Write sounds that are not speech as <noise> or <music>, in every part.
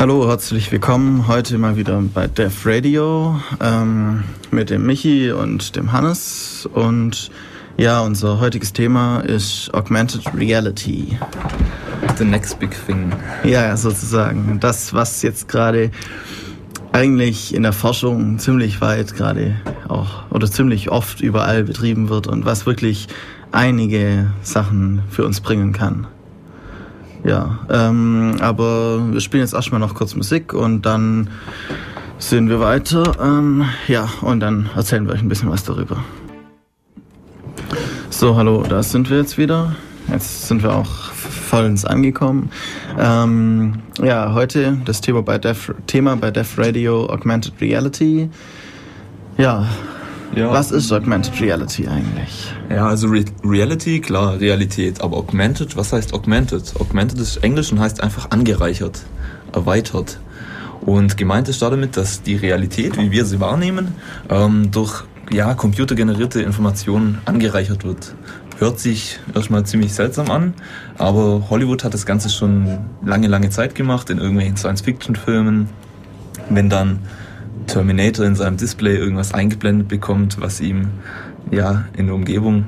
Hallo, herzlich willkommen. Heute mal wieder bei Def Radio ähm, mit dem Michi und dem Hannes. Und ja, unser heutiges Thema ist Augmented Reality. The next big thing. Ja, sozusagen. Das, was jetzt gerade eigentlich in der Forschung ziemlich weit gerade auch oder ziemlich oft überall betrieben wird und was wirklich einige Sachen für uns bringen kann. Ja, ähm, aber wir spielen jetzt erstmal noch kurz Musik und dann sehen wir weiter. Ähm, ja, und dann erzählen wir euch ein bisschen was darüber. So, hallo, da sind wir jetzt wieder. Jetzt sind wir auch vollends angekommen. Ähm, ja, heute das Thema bei, Def, Thema bei Def Radio Augmented Reality. Ja, ja. Was ist Augmented Reality eigentlich? Ja, also Re Reality, klar, Realität. Aber Augmented, was heißt Augmented? Augmented ist Englisch und heißt einfach angereichert, erweitert. Und gemeint ist damit, dass die Realität, wie wir sie wahrnehmen, ähm, durch ja, computergenerierte Informationen angereichert wird. Hört sich erstmal ziemlich seltsam an, aber Hollywood hat das Ganze schon lange, lange Zeit gemacht in irgendwelchen Science-Fiction-Filmen. Wenn dann Terminator in seinem Display irgendwas eingeblendet bekommt, was ihm ja in der Umgebung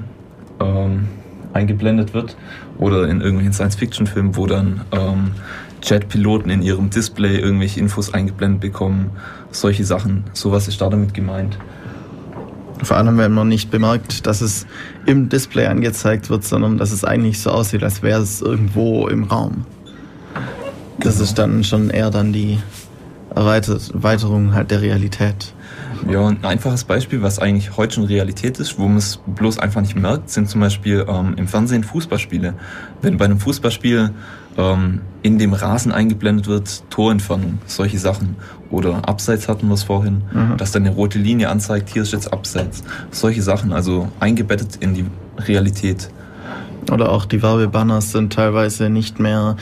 ähm, eingeblendet wird. Oder in irgendwelchen Science-Fiction-Filmen, wo dann ähm, Jetpiloten in ihrem Display irgendwelche Infos eingeblendet bekommen. Solche Sachen. Sowas ist da damit gemeint. Vor allem, wenn man nicht bemerkt, dass es im Display angezeigt wird, sondern dass es eigentlich so aussieht, als wäre es irgendwo im Raum. Das genau. ist dann schon eher dann die Erweiterung halt der Realität. Ja, und ein einfaches Beispiel, was eigentlich heute schon Realität ist, wo man es bloß einfach nicht merkt, sind zum Beispiel ähm, im Fernsehen Fußballspiele. Wenn bei einem Fußballspiel ähm, in dem Rasen eingeblendet wird, Torentfernung, solche Sachen. Oder Abseits hatten wir es vorhin, mhm. dass dann eine rote Linie anzeigt, hier ist jetzt Abseits. Solche Sachen, also eingebettet in die Realität. Oder auch die Werbebanners sind teilweise nicht mehr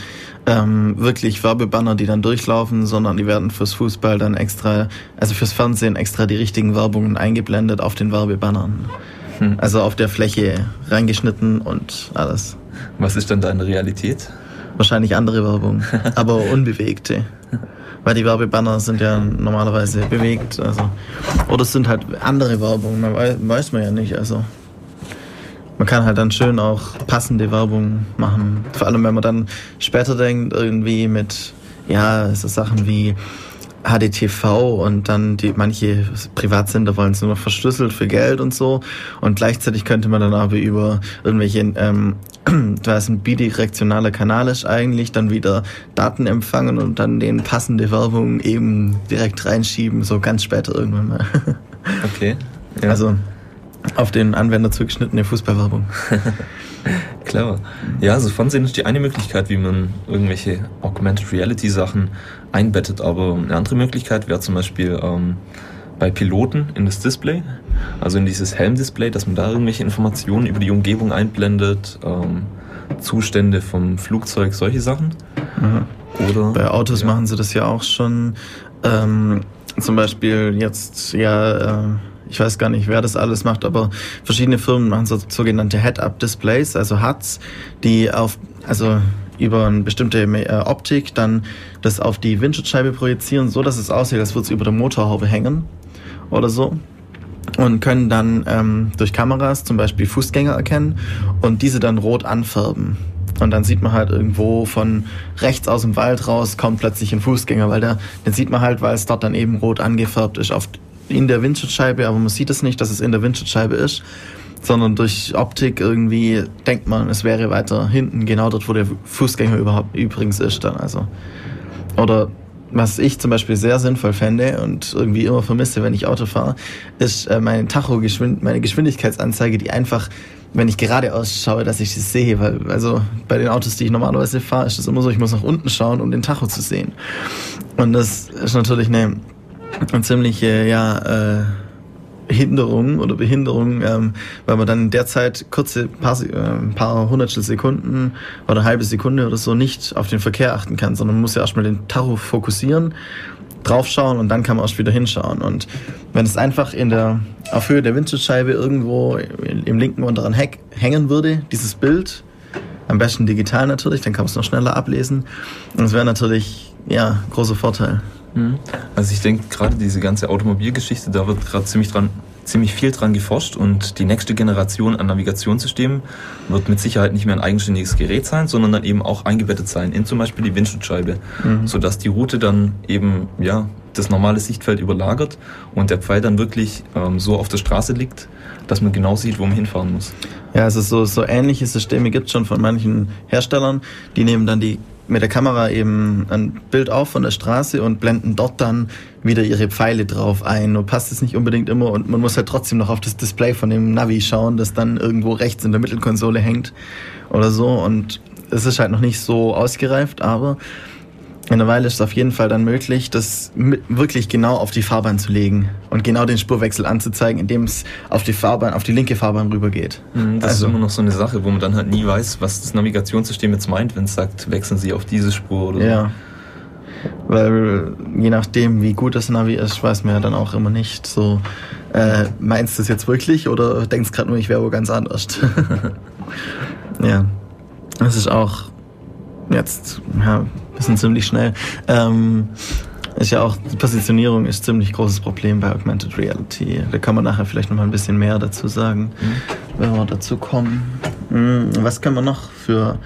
ähm, wirklich Werbebanner, die dann durchlaufen, sondern die werden fürs Fußball dann extra, also fürs Fernsehen extra die richtigen Werbungen eingeblendet auf den Werbebannern. Hm. Also auf der Fläche reingeschnitten und alles. Was ist dann deine Realität? Wahrscheinlich andere Werbung, aber <laughs> unbewegte. Weil die Werbebanner sind ja normalerweise bewegt. Also. Oder es sind halt andere Werbungen, weiß, weiß man ja nicht. Also. Man kann halt dann schön auch passende Werbung machen. Vor allem, wenn man dann später denkt, irgendwie mit, ja, so Sachen wie HDTV und dann die manche Privatsender wollen es nur noch verschlüsselt für Geld und so und gleichzeitig könnte man dann aber über irgendwelche ähm, <clears throat> da ist ein bidirektionaler Kanal ist eigentlich dann wieder Daten empfangen und dann den passende Werbung eben direkt reinschieben so ganz später irgendwann mal <laughs> okay ja. also auf den Anwender zugeschnittene Fußballwerbung. <laughs> Clever. Ja, also Fernsehen ist die eine Möglichkeit, wie man irgendwelche Augmented Reality Sachen einbettet. Aber eine andere Möglichkeit wäre zum Beispiel ähm, bei Piloten in das Display, also in dieses Helmdisplay, dass man da irgendwelche Informationen über die Umgebung einblendet, ähm, Zustände vom Flugzeug, solche Sachen. Mhm. Oder, bei Autos ja. machen sie das ja auch schon. Ähm, zum Beispiel jetzt ja. Äh ich weiß gar nicht, wer das alles macht, aber verschiedene Firmen machen so, sogenannte Head-Up-Displays, also HUDs, die auf, also über eine bestimmte äh, Optik dann das auf die Windschutzscheibe projizieren, so dass es aussieht, als würde es über der Motorhaube hängen oder so und können dann ähm, durch Kameras zum Beispiel Fußgänger erkennen und diese dann rot anfärben. Und dann sieht man halt irgendwo von rechts aus dem Wald raus kommt plötzlich ein Fußgänger, weil der, den sieht man halt, weil es dort dann eben rot angefärbt ist auf in der Windschutzscheibe, aber man sieht es nicht, dass es in der Windschutzscheibe ist, sondern durch Optik irgendwie denkt man, es wäre weiter hinten, genau dort, wo der Fußgänger überhaupt übrigens ist dann. Also. Oder was ich zum Beispiel sehr sinnvoll fände und irgendwie immer vermisse, wenn ich Auto fahre, ist äh, meine Tacho, meine Geschwindigkeitsanzeige, die einfach, wenn ich geradeaus schaue, dass ich sie sehe. Weil, also bei den Autos, die ich normalerweise fahre, ist es immer so, ich muss nach unten schauen, um den Tacho zu sehen. Und das ist natürlich eine <laughs> eine ziemliche ja, äh, Hinderung oder Behinderung, ähm, weil man dann in der Zeit kurze paar, äh, paar hundertstel Sekunden oder halbe Sekunde oder so nicht auf den Verkehr achten kann, sondern man muss ja erstmal den Tacho fokussieren, draufschauen und dann kann man erst wieder hinschauen. Und wenn es einfach in der, auf Höhe der Windschutzscheibe irgendwo im linken unteren Heck hängen würde, dieses Bild, am besten digital natürlich, dann kann man es noch schneller ablesen. Und es wäre natürlich ja, großer Vorteil. Mhm. Also ich denke, gerade diese ganze Automobilgeschichte, da wird gerade ziemlich dran ziemlich viel dran geforscht und die nächste Generation an Navigationssystemen wird mit Sicherheit nicht mehr ein eigenständiges Gerät sein, sondern dann eben auch eingebettet sein in zum Beispiel die Windschutzscheibe, mhm. sodass die Route dann eben ja das normale Sichtfeld überlagert und der Pfeil dann wirklich ähm, so auf der Straße liegt, dass man genau sieht, wo man hinfahren muss. Ja, also so, so ähnliche Systeme gibt es schon von manchen Herstellern. Die nehmen dann die mit der Kamera eben ein Bild auf von der Straße und blenden dort dann wieder ihre Pfeile drauf ein. Und passt es nicht unbedingt immer und man muss halt trotzdem noch auf das Display von dem Navi schauen, das dann irgendwo rechts in der Mittelkonsole hängt oder so. Und es ist halt noch nicht so ausgereift, aber in der Weile ist es auf jeden Fall dann möglich, das wirklich genau auf die Fahrbahn zu legen und genau den Spurwechsel anzuzeigen, indem es auf die Fahrbahn, auf die linke Fahrbahn rübergeht. Mhm, das also, ist immer noch so eine Sache, wo man dann halt nie weiß, was das Navigationssystem jetzt meint, wenn es sagt, wechseln Sie auf diese Spur oder so. Ja. Weil je nachdem, wie gut das Navi ist, weiß man ja dann auch immer nicht so, äh, meinst du es jetzt wirklich oder denkst gerade nur, ich wäre wo ganz anders? <laughs> ja. Das ist auch jetzt, ja, bisschen ziemlich schnell. Ähm, ist ja auch, die Positionierung ist ziemlich großes Problem bei Augmented Reality. Da kann man nachher vielleicht noch mal ein bisschen mehr dazu sagen, mhm. wenn wir dazu kommen. Mhm, was können wir noch für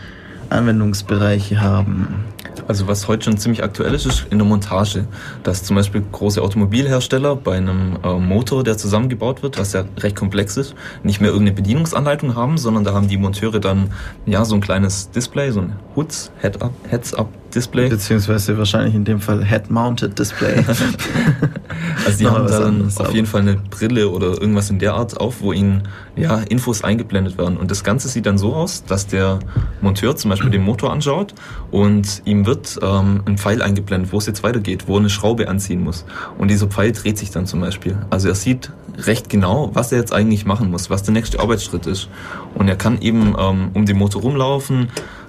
Anwendungsbereiche haben? Also was heute schon ziemlich aktuell ist, ist in der Montage, dass zum Beispiel große Automobilhersteller bei einem äh, Motor, der zusammengebaut wird, was ja recht komplex ist, nicht mehr irgendeine Bedienungsanleitung haben, sondern da haben die Monteure dann ja so ein kleines Display, so ein Hoods, Head-Up, Heads-Up Display. Beziehungsweise wahrscheinlich in dem Fall Head-Mounted Display. <laughs> also die haben dann auf jeden Fall eine Brille oder irgendwas in der Art auf, wo ihnen ja, Infos eingeblendet werden. Und das Ganze sieht dann so aus, dass der Monteur zum Beispiel den Motor anschaut und ihm wird ähm, ein Pfeil eingeblendet, wo es jetzt weitergeht, wo er eine Schraube anziehen muss. Und dieser Pfeil dreht sich dann zum Beispiel. Also er sieht recht genau, was er jetzt eigentlich machen muss, was der nächste Arbeitsschritt ist. Und er kann eben ähm, um den Motor rumlaufen,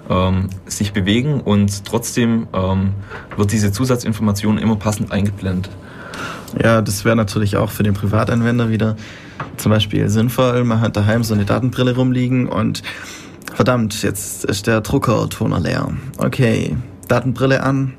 ähm, sich bewegen und trotzdem ähm, wird diese Zusatzinformation immer passend eingeblendet. Ja, das wäre natürlich auch für den Privatanwender wieder zum Beispiel sinnvoll. Man hat daheim so eine Datenbrille rumliegen und verdammt, jetzt ist der Druckertoner leer. Okay, Datenbrille an.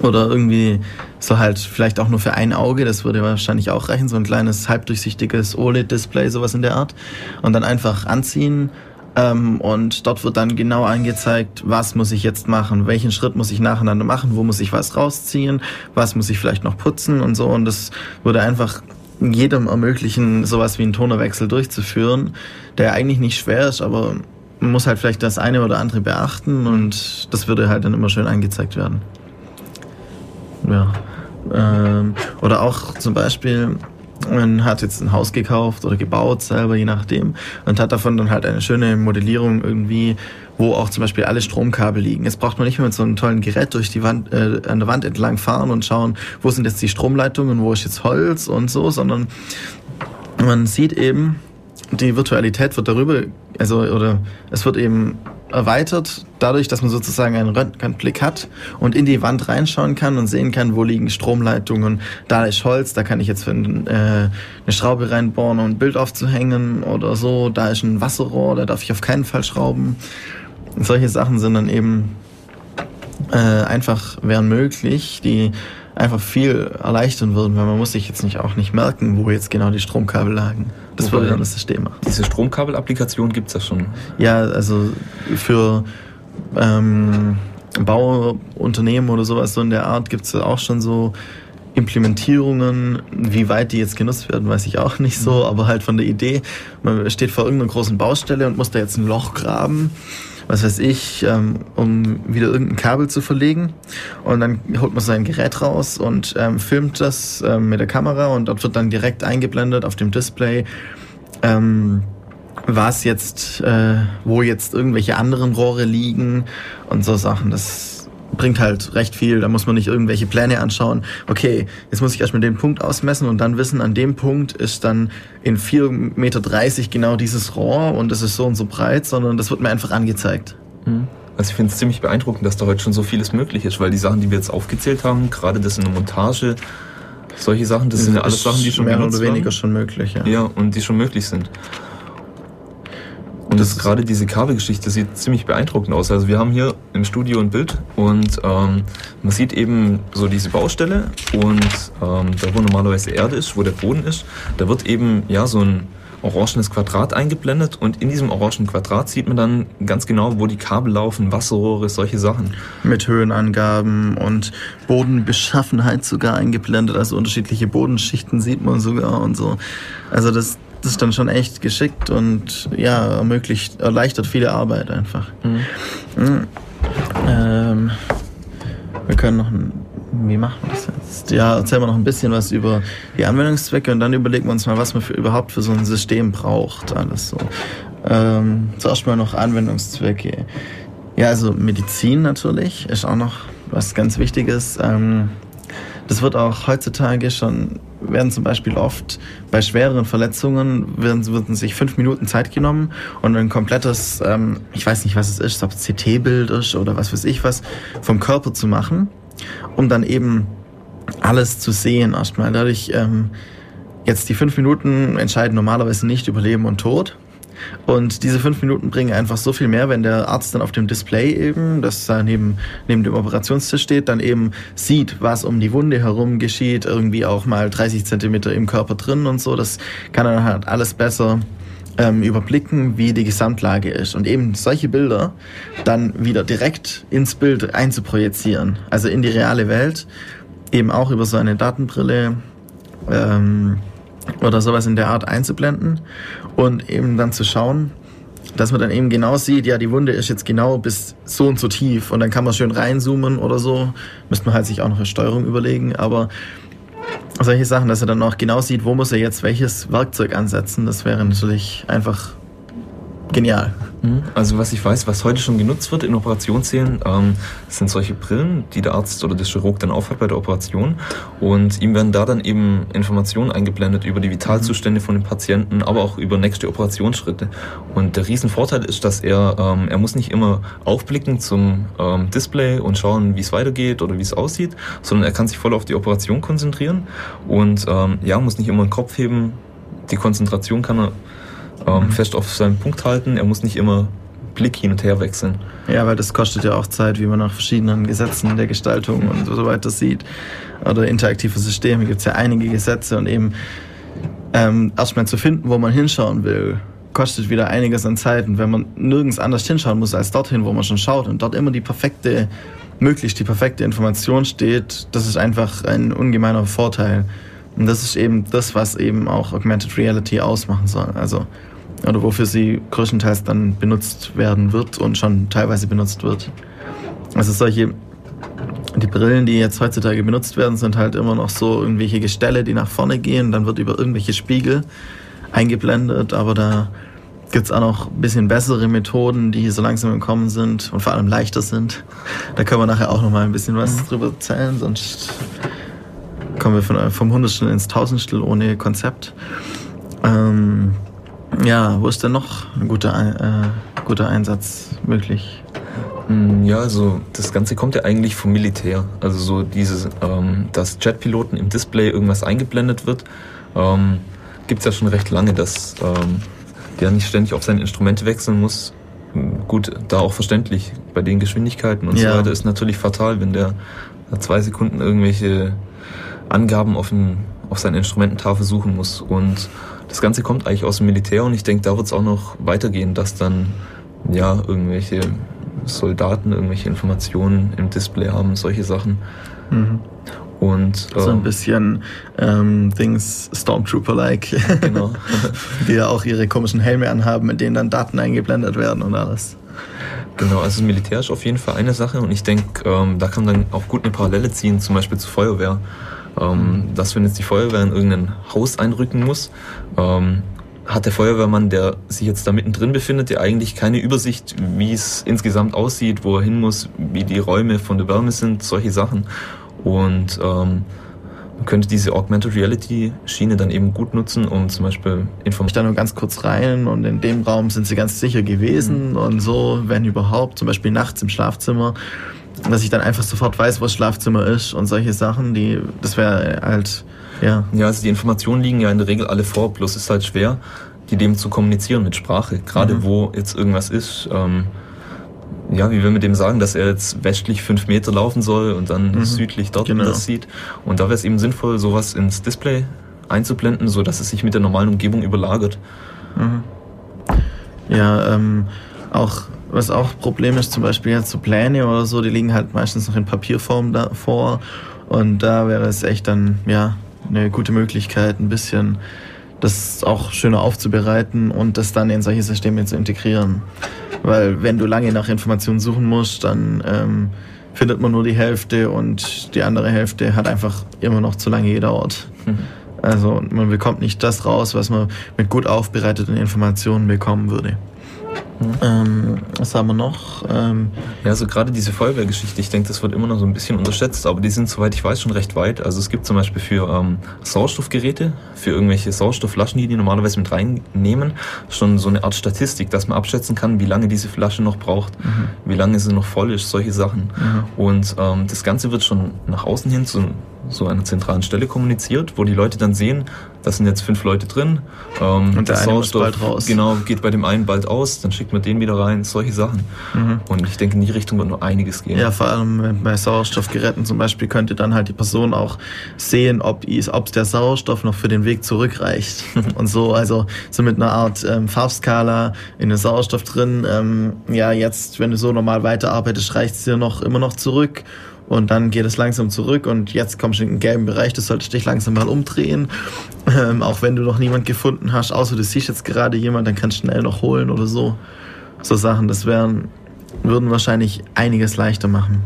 Oder irgendwie so halt vielleicht auch nur für ein Auge, das würde wahrscheinlich auch reichen, so ein kleines halbdurchsichtiges OLED-Display, sowas in der Art. Und dann einfach anziehen. Ähm, und dort wird dann genau angezeigt, was muss ich jetzt machen, welchen Schritt muss ich nacheinander machen, wo muss ich was rausziehen, was muss ich vielleicht noch putzen und so. Und das würde einfach jedem ermöglichen, sowas wie einen Tonerwechsel durchzuführen, der eigentlich nicht schwer ist, aber man muss halt vielleicht das eine oder andere beachten und das würde halt dann immer schön angezeigt werden. Ja. Ähm, oder auch zum Beispiel, man hat jetzt ein Haus gekauft oder gebaut selber, je nachdem, und hat davon dann halt eine schöne Modellierung irgendwie, wo auch zum Beispiel alle Stromkabel liegen. Jetzt braucht man nicht mehr mit so einem tollen Gerät durch die Wand, äh, an der Wand entlang fahren und schauen, wo sind jetzt die Stromleitungen, wo ist jetzt Holz und so, sondern man sieht eben, die Virtualität wird darüber, also, oder es wird eben erweitert, dadurch, dass man sozusagen einen Röntgenblick hat und in die Wand reinschauen kann und sehen kann, wo liegen Stromleitungen, da ist Holz, da kann ich jetzt für ein, äh, eine Schraube reinbohren, um ein Bild aufzuhängen oder so, da ist ein Wasserrohr, da darf ich auf keinen Fall schrauben. Solche Sachen sind dann eben äh, einfach, wären möglich, die einfach viel erleichtern würden, weil man muss sich jetzt nicht auch nicht merken, wo jetzt genau die Stromkabel lagen. Das würde dann das System machen. Diese Stromkabel-Applikation gibt es ja schon. Ja, also für ähm, Bauunternehmen oder sowas so in der Art gibt es auch schon so Implementierungen, wie weit die jetzt genutzt werden, weiß ich auch nicht so, mhm. aber halt von der Idee, man steht vor irgendeiner großen Baustelle und muss da jetzt ein Loch graben was weiß ich, ähm, um wieder irgendein Kabel zu verlegen. Und dann holt man sein Gerät raus und ähm, filmt das ähm, mit der Kamera und dort wird dann direkt eingeblendet auf dem Display. Ähm, was jetzt, äh, wo jetzt irgendwelche anderen Rohre liegen und so Sachen. Das bringt halt recht viel. Da muss man nicht irgendwelche Pläne anschauen. Okay, jetzt muss ich erstmal den Punkt ausmessen und dann wissen, an dem Punkt ist dann in 4,30 Meter genau dieses Rohr und es ist so und so breit, sondern das wird mir einfach angezeigt. Mhm. Also ich finde es ziemlich beeindruckend, dass da heute schon so vieles möglich ist, weil die Sachen, die wir jetzt aufgezählt haben, gerade das in der Montage, solche Sachen, das, das sind ja alles Sachen, die schon mehr oder weniger schon möglich. Ja. ja, und die schon möglich sind. Und das gerade diese Kabelgeschichte sieht ziemlich beeindruckend aus. Also wir haben hier im Studio ein Bild und ähm, man sieht eben so diese Baustelle und ähm, da wo normalerweise Erde ist, wo der Boden ist, da wird eben ja so ein orangenes Quadrat eingeblendet und in diesem orangen Quadrat sieht man dann ganz genau, wo die Kabel laufen, Wasserrohre, solche Sachen. Mit Höhenangaben und Bodenbeschaffenheit sogar eingeblendet, also unterschiedliche Bodenschichten sieht man sogar und so. Also das, das ist dann schon echt geschickt und ja, ermöglicht, erleichtert viele Arbeit einfach. Mhm. Mhm. Ähm, wir können noch ein wie machen wir das jetzt? Ja, erzählen wir noch ein bisschen was über die Anwendungszwecke und dann überlegen wir uns mal, was man für, überhaupt für so ein System braucht. Alles so. Ähm, zuerst mal noch Anwendungszwecke. Ja, also Medizin natürlich ist auch noch was ganz Wichtiges. Ähm, das wird auch heutzutage schon, werden zum Beispiel oft bei schwereren Verletzungen, werden, werden sich fünf Minuten Zeit genommen und ein komplettes, ähm, ich weiß nicht, was es ist, ob es CT-Bild ist oder was weiß ich was, vom Körper zu machen um dann eben alles zu sehen erstmal. Dadurch ähm, jetzt die fünf Minuten entscheiden normalerweise nicht über Leben und Tod. Und diese fünf Minuten bringen einfach so viel mehr, wenn der Arzt dann auf dem Display eben, das da neben, neben dem Operationstisch steht, dann eben sieht, was um die Wunde herum geschieht, irgendwie auch mal 30 Zentimeter im Körper drin und so. Das kann dann halt alles besser ähm, überblicken, wie die Gesamtlage ist. Und eben solche Bilder dann wieder direkt ins Bild einzuprojizieren, also in die reale Welt, eben auch über so eine Datenbrille ähm, oder sowas in der Art einzublenden und eben dann zu schauen, dass man dann eben genau sieht, ja, die Wunde ist jetzt genau bis so und so tief und dann kann man schön reinzoomen oder so. Müsste man halt sich auch noch eine Steuerung überlegen, aber solche Sachen, dass er dann auch genau sieht, wo muss er jetzt welches Werkzeug ansetzen, das wäre natürlich einfach genial. Mhm. Also was ich weiß, was heute schon genutzt wird in Operationssälen, ähm, sind solche Brillen, die der Arzt oder der Chirurg dann aufhat bei der Operation. Und ihm werden da dann eben Informationen eingeblendet über die Vitalzustände von dem Patienten, aber auch über nächste Operationsschritte. Und der Riesenvorteil ist, dass er, ähm, er muss nicht immer aufblicken zum ähm, Display und schauen, wie es weitergeht oder wie es aussieht, sondern er kann sich voll auf die Operation konzentrieren und ähm, ja, muss nicht immer den Kopf heben. Die Konzentration kann er ähm, fest auf seinen Punkt halten. Er muss nicht immer Blick hin und her wechseln. Ja, weil das kostet ja auch Zeit, wie man nach verschiedenen Gesetzen der Gestaltung und so weiter sieht. Oder interaktive Systeme gibt es ja einige Gesetze und eben ähm, erstmal zu finden, wo man hinschauen will, kostet wieder einiges an Zeit. Und wenn man nirgends anders hinschauen muss als dorthin, wo man schon schaut und dort immer die perfekte, möglichst die perfekte Information steht, das ist einfach ein ungemeiner Vorteil. Und das ist eben das, was eben auch Augmented Reality ausmachen soll. Also oder wofür sie größtenteils dann benutzt werden wird und schon teilweise benutzt wird. Also solche, die Brillen, die jetzt heutzutage benutzt werden, sind halt immer noch so irgendwelche Gestelle, die nach vorne gehen, dann wird über irgendwelche Spiegel eingeblendet, aber da gibt es auch noch ein bisschen bessere Methoden, die so langsam im Kommen sind und vor allem leichter sind. Da können wir nachher auch noch mal ein bisschen was mhm. drüber erzählen, sonst kommen wir von, vom Hundertstel ins Tausendstel ohne Konzept. Ähm, ja, wo ist denn noch ein guter, äh, guter Einsatz möglich? Hm, ja, also das Ganze kommt ja eigentlich vom Militär. Also so dieses, ähm, dass Jetpiloten im Display irgendwas eingeblendet wird, ähm, gibt es ja schon recht lange, dass ähm, der nicht ständig auf seine Instrumente wechseln muss. Hm, gut, da auch verständlich. Bei den Geschwindigkeiten und ja. so weiter ist natürlich fatal, wenn der zwei Sekunden irgendwelche Angaben auf, ein, auf seine Instrumententafel suchen muss. Und das Ganze kommt eigentlich aus dem Militär und ich denke, da wird es auch noch weitergehen, dass dann ja irgendwelche Soldaten irgendwelche Informationen im Display haben, solche Sachen. Mhm. Und, so ein ähm, bisschen ähm, Dings Stormtrooper-like. Genau. <laughs> die ja auch ihre komischen Helme anhaben, mit denen dann Daten eingeblendet werden und alles. Genau, also Militär ist auf jeden Fall eine Sache und ich denke, ähm, da kann man dann auch gut eine Parallele ziehen, zum Beispiel zur Feuerwehr. Ähm, dass wenn jetzt die Feuerwehr in irgendein Haus einrücken muss, ähm, hat der Feuerwehrmann, der sich jetzt da mittendrin befindet, ja eigentlich keine Übersicht, wie es insgesamt aussieht, wo er hin muss, wie die Räume von der Wärme sind, solche Sachen. Und ähm, man könnte diese Augmented Reality Schiene dann eben gut nutzen, um zum Beispiel Informationen. Ich da nur ganz kurz rein und in dem Raum sind sie ganz sicher gewesen mhm. und so, wenn überhaupt, zum Beispiel nachts im Schlafzimmer dass ich dann einfach sofort weiß, wo das Schlafzimmer ist und solche Sachen, die, das wäre halt, ja. Ja, also die Informationen liegen ja in der Regel alle vor, bloß ist halt schwer, die dem zu kommunizieren mit Sprache. Gerade mhm. wo jetzt irgendwas ist, ähm, ja, wie wir mit dem sagen, dass er jetzt westlich fünf Meter laufen soll und dann mhm. südlich dort genau. das sieht. Und da wäre es eben sinnvoll, sowas ins Display einzublenden, so dass es sich mit der normalen Umgebung überlagert. Mhm. Ja, ähm, auch was auch Problem ist, zum Beispiel jetzt so Pläne oder so, die liegen halt meistens noch in Papierform davor. Und da wäre es echt dann, ja, eine gute Möglichkeit, ein bisschen das auch schöner aufzubereiten und das dann in solche Systeme zu integrieren. Weil wenn du lange nach Informationen suchen musst, dann ähm, findet man nur die Hälfte und die andere Hälfte hat einfach immer noch zu lange gedauert. Mhm. <laughs> Also man bekommt nicht das raus, was man mit gut aufbereiteten Informationen bekommen würde. Mhm. Ähm, was haben wir noch? Ähm, ja, so gerade diese Feuerwehrgeschichte, ich denke, das wird immer noch so ein bisschen unterschätzt, aber die sind, soweit ich weiß, schon recht weit. Also es gibt zum Beispiel für ähm, Sauerstoffgeräte, für irgendwelche Sauerstoffflaschen, die die normalerweise mit reinnehmen, schon so eine Art Statistik, dass man abschätzen kann, wie lange diese Flasche noch braucht, mhm. wie lange sie noch voll ist, solche Sachen. Mhm. Und ähm, das Ganze wird schon nach außen hin zu so einer zentralen Stelle kommuniziert, wo die Leute dann sehen, da sind jetzt fünf Leute drin. Ähm, und der eine muss bald raus. Genau, geht bei dem einen bald aus, dann schickt man den wieder rein, solche Sachen. Mhm. Und ich denke, in die Richtung wird noch einiges gehen. Ja, vor allem bei Sauerstoffgeräten zum Beispiel könnte dann halt die Person auch sehen, ob ob der Sauerstoff noch für den Weg zurückreicht. <laughs> und so, also so mit einer Art ähm, Farbskala in den Sauerstoff drin. Ähm, ja, jetzt, wenn du so normal weiterarbeitest, reicht es dir noch immer noch zurück und dann geht es langsam zurück und jetzt kommst du in den gelben Bereich, das solltest dich langsam mal umdrehen. Ähm, auch wenn du noch niemand gefunden hast, außer du siehst jetzt gerade jemand, dann kannst du schnell noch holen oder so. So Sachen, das wären, würden wahrscheinlich einiges leichter machen.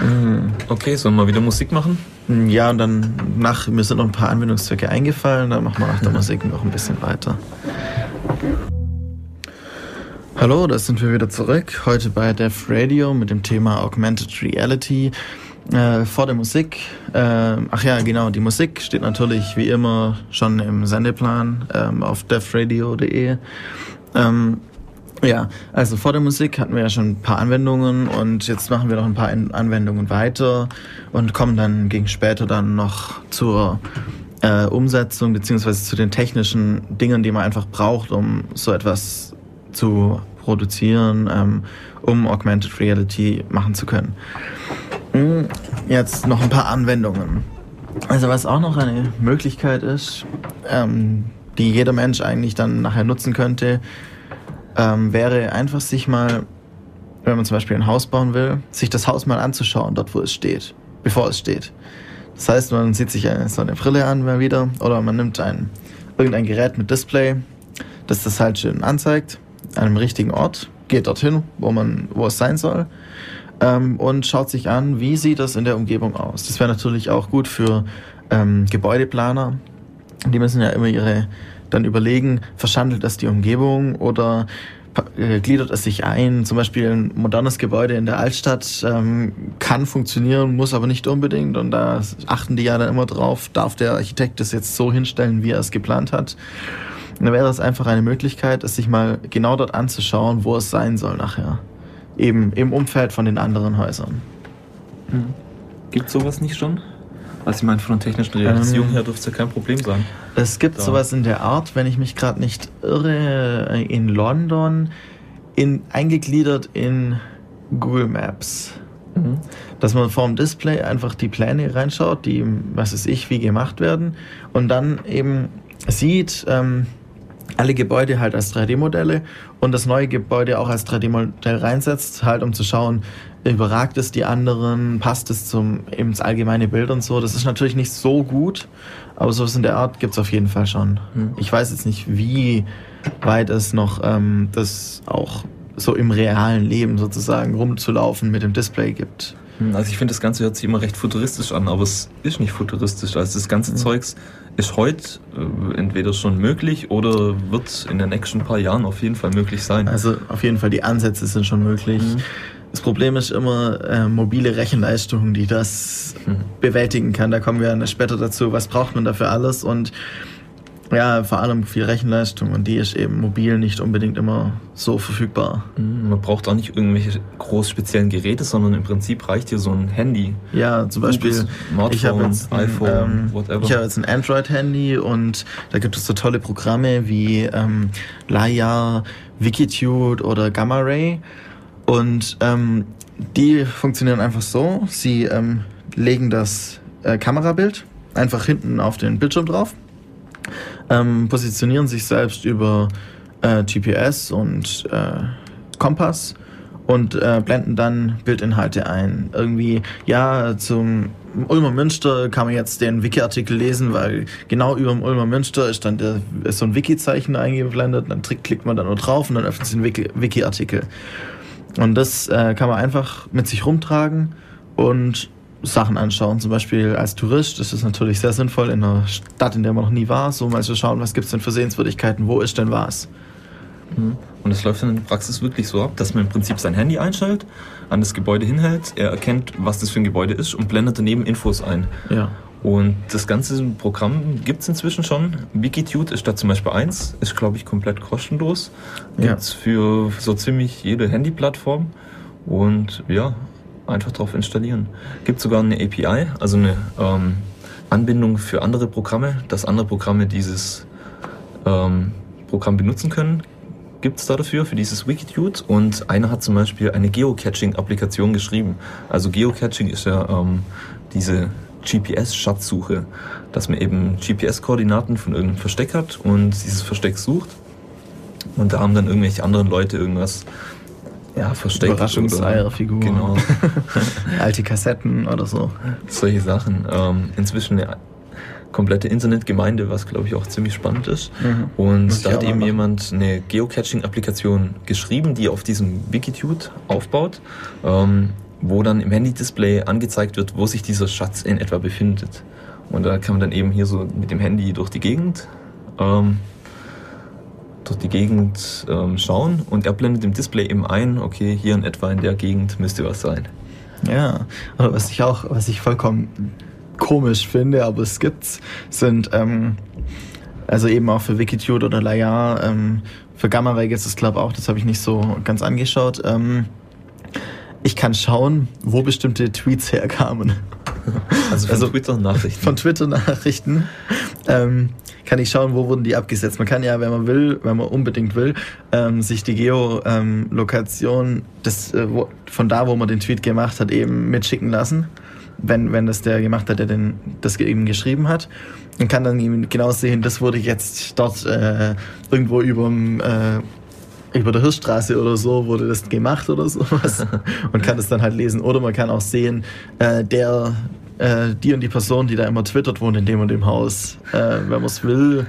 Mhm. Okay, sollen wir wieder Musik machen? Ja, und dann nach, mir sind noch ein paar Anwendungszwecke eingefallen, dann machen wir nach der Musik noch ein bisschen weiter. Hallo, da sind wir wieder zurück. Heute bei Def Radio mit dem Thema Augmented Reality. Äh, vor der Musik, äh, ach ja, genau, die Musik steht natürlich wie immer schon im Sendeplan ähm, auf defradio.de. Ähm, ja, also vor der Musik hatten wir ja schon ein paar Anwendungen und jetzt machen wir noch ein paar Anwendungen weiter und kommen dann gegen später dann noch zur äh, Umsetzung beziehungsweise zu den technischen Dingen, die man einfach braucht, um so etwas zu produzieren, ähm, um Augmented Reality machen zu können. Hm, jetzt noch ein paar Anwendungen. Also was auch noch eine Möglichkeit ist, ähm, die jeder Mensch eigentlich dann nachher nutzen könnte, ähm, wäre einfach sich mal, wenn man zum Beispiel ein Haus bauen will, sich das Haus mal anzuschauen, dort wo es steht, bevor es steht. Das heißt, man sieht sich eine, so eine Brille an mal wieder oder man nimmt ein, irgendein Gerät mit Display, das das halt schön anzeigt einem richtigen Ort, geht dorthin, wo, man, wo es sein soll ähm, und schaut sich an, wie sieht das in der Umgebung aus. Das wäre natürlich auch gut für ähm, Gebäudeplaner. Die müssen ja immer ihre dann überlegen, verschandelt das die Umgebung oder äh, gliedert es sich ein. Zum Beispiel ein modernes Gebäude in der Altstadt ähm, kann funktionieren, muss aber nicht unbedingt. Und da achten die ja dann immer drauf, darf der Architekt das jetzt so hinstellen, wie er es geplant hat. Dann wäre es einfach eine Möglichkeit, es sich mal genau dort anzuschauen, wo es sein soll nachher. Eben im Umfeld von den anderen Häusern. Mhm. Gibt sowas nicht schon? Also ich meine, von der technischen Realisierung ähm, her dürfte es ja kein Problem sein. Es gibt da. sowas in der Art, wenn ich mich gerade nicht irre, äh, in London, in, eingegliedert in Google Maps. Mhm. Dass man vorm Display einfach die Pläne reinschaut, die, was weiß ich, wie gemacht werden und dann eben sieht, ähm, alle Gebäude halt als 3D-Modelle und das neue Gebäude auch als 3D-Modell reinsetzt, halt um zu schauen, überragt es die anderen, passt es zum eben ins allgemeine Bild und so. Das ist natürlich nicht so gut, aber sowas in der Art gibt es auf jeden Fall schon. Hm. Ich weiß jetzt nicht, wie weit es noch ähm, das auch so im realen Leben sozusagen rumzulaufen mit dem Display gibt. Hm, also ich finde, das Ganze hört sich immer recht futuristisch an, aber es ist nicht futuristisch. Also das ganze mhm. Zeugs ist heute äh, entweder schon möglich oder wird in den nächsten paar Jahren auf jeden Fall möglich sein. Also auf jeden Fall die Ansätze sind schon möglich. Mhm. Das Problem ist immer äh, mobile Rechenleistung, die das mhm. bewältigen kann. Da kommen wir dann später dazu. Was braucht man dafür alles? Und Ja, vor allem viel Rechenleistung und die ist eben mobil nicht unbedingt immer so verfügbar. Mhm, man braucht auch nicht irgendwelche groß speziellen Geräte, sondern im Prinzip reicht hier so ein Handy. Ja, zum Beispiel Smartphone, ich habe jetzt ein, iPhone, ähm, whatever. Ich habe jetzt ein Android-Handy und da gibt es so tolle Programme wie ähm, Laya, Wikitude oder Gamma Ray und ähm, die funktionieren einfach so. Sie ähm, legen das äh, Kamerabild einfach hinten auf den Bildschirm drauf ähm, positionieren sich selbst über äh, GPS und äh, Kompass und äh, blenden dann Bildinhalte ein. Irgendwie, ja, zum Ulmer Münster kann man jetzt den Wiki-Artikel lesen, weil genau über dem Ulmer Münster ist dann der, ist so ein Wiki-Zeichen eingeblendet, dann klickt man da nur drauf und dann öffnet sich ein Wiki-Artikel. Und das äh, kann man einfach mit sich rumtragen und Sachen anschauen. Zum Beispiel als Tourist ist es natürlich sehr sinnvoll in einer Stadt, in der man noch nie war, so mal zu schauen, was gibt es denn für Sehenswürdigkeiten, wo ist denn was. Mhm. Und es läuft dann in der Praxis wirklich so ab, dass man im Prinzip sein Handy einschaltet, an das Gebäude hinhält, er erkennt, was das für ein Gebäude ist und blendet daneben Infos ein. Ja. Und das ganze Programm gibt es inzwischen schon. Wikitude ist da zum Beispiel eins, ist glaube ich komplett kostenlos. Gibt es ja. für so ziemlich jede Handyplattform. Und ja, einfach drauf installieren. Gibt sogar eine API, also eine ähm, Anbindung für andere Programme, dass andere Programme dieses ähm, Programm benutzen können. Gibt es da dafür, für dieses Wikitude. Und einer hat zum Beispiel eine Geocaching-Applikation geschrieben. Also Geocaching ist ja ähm, diese GPS-Schatzsuche, dass man eben GPS-Koordinaten von irgendeinem Versteck hat und dieses Versteck sucht. Und da haben dann irgendwelche anderen Leute irgendwas ja, versteckt. Überraschungseierfiguren. Genau. <laughs> Alte Kassetten oder so. Solche Sachen. Ähm, inzwischen eine komplette Internetgemeinde, was glaube ich auch ziemlich spannend ist. Mhm. Und da hat eben machen. jemand eine Geocaching-Applikation geschrieben, die auf diesem Wikitude aufbaut, ähm, wo dann im Handy-Display angezeigt wird, wo sich dieser Schatz in etwa befindet. Und da kann man dann eben hier so mit dem Handy durch die Gegend ähm, durch die Gegend ähm, schauen und er blendet im Display eben ein, okay, hier in etwa in der Gegend müsste was sein. Ja, aber was ich auch, was ich vollkommen komisch finde, aber es gibt's, sind ähm, also eben auch für Wikitude oder Layar, ähm, für Gamma Ray ist es glaube auch, das habe ich nicht so ganz angeschaut. Ähm, ich kann schauen, wo bestimmte Tweets herkamen. Also von also, Twitter-Nachrichten. Von Twitter-Nachrichten. Ähm, kann ich schauen, wo wurden die abgesetzt. Man kann ja, wenn man will, wenn man unbedingt will, ähm, sich die Geolokation ähm, von da, wo man den Tweet gemacht hat, eben mitschicken lassen. Wenn, wenn das der gemacht hat, der den, das eben geschrieben hat. Und kann dann eben genau sehen, das wurde jetzt dort äh, irgendwo über äh, über der Hirschstraße oder so wurde das gemacht oder sowas <laughs> und kann das dann halt lesen. Oder man kann auch sehen, äh, der äh, die und die Person, die da immer twittert, wohnt in dem und dem Haus. Äh, wenn man es will,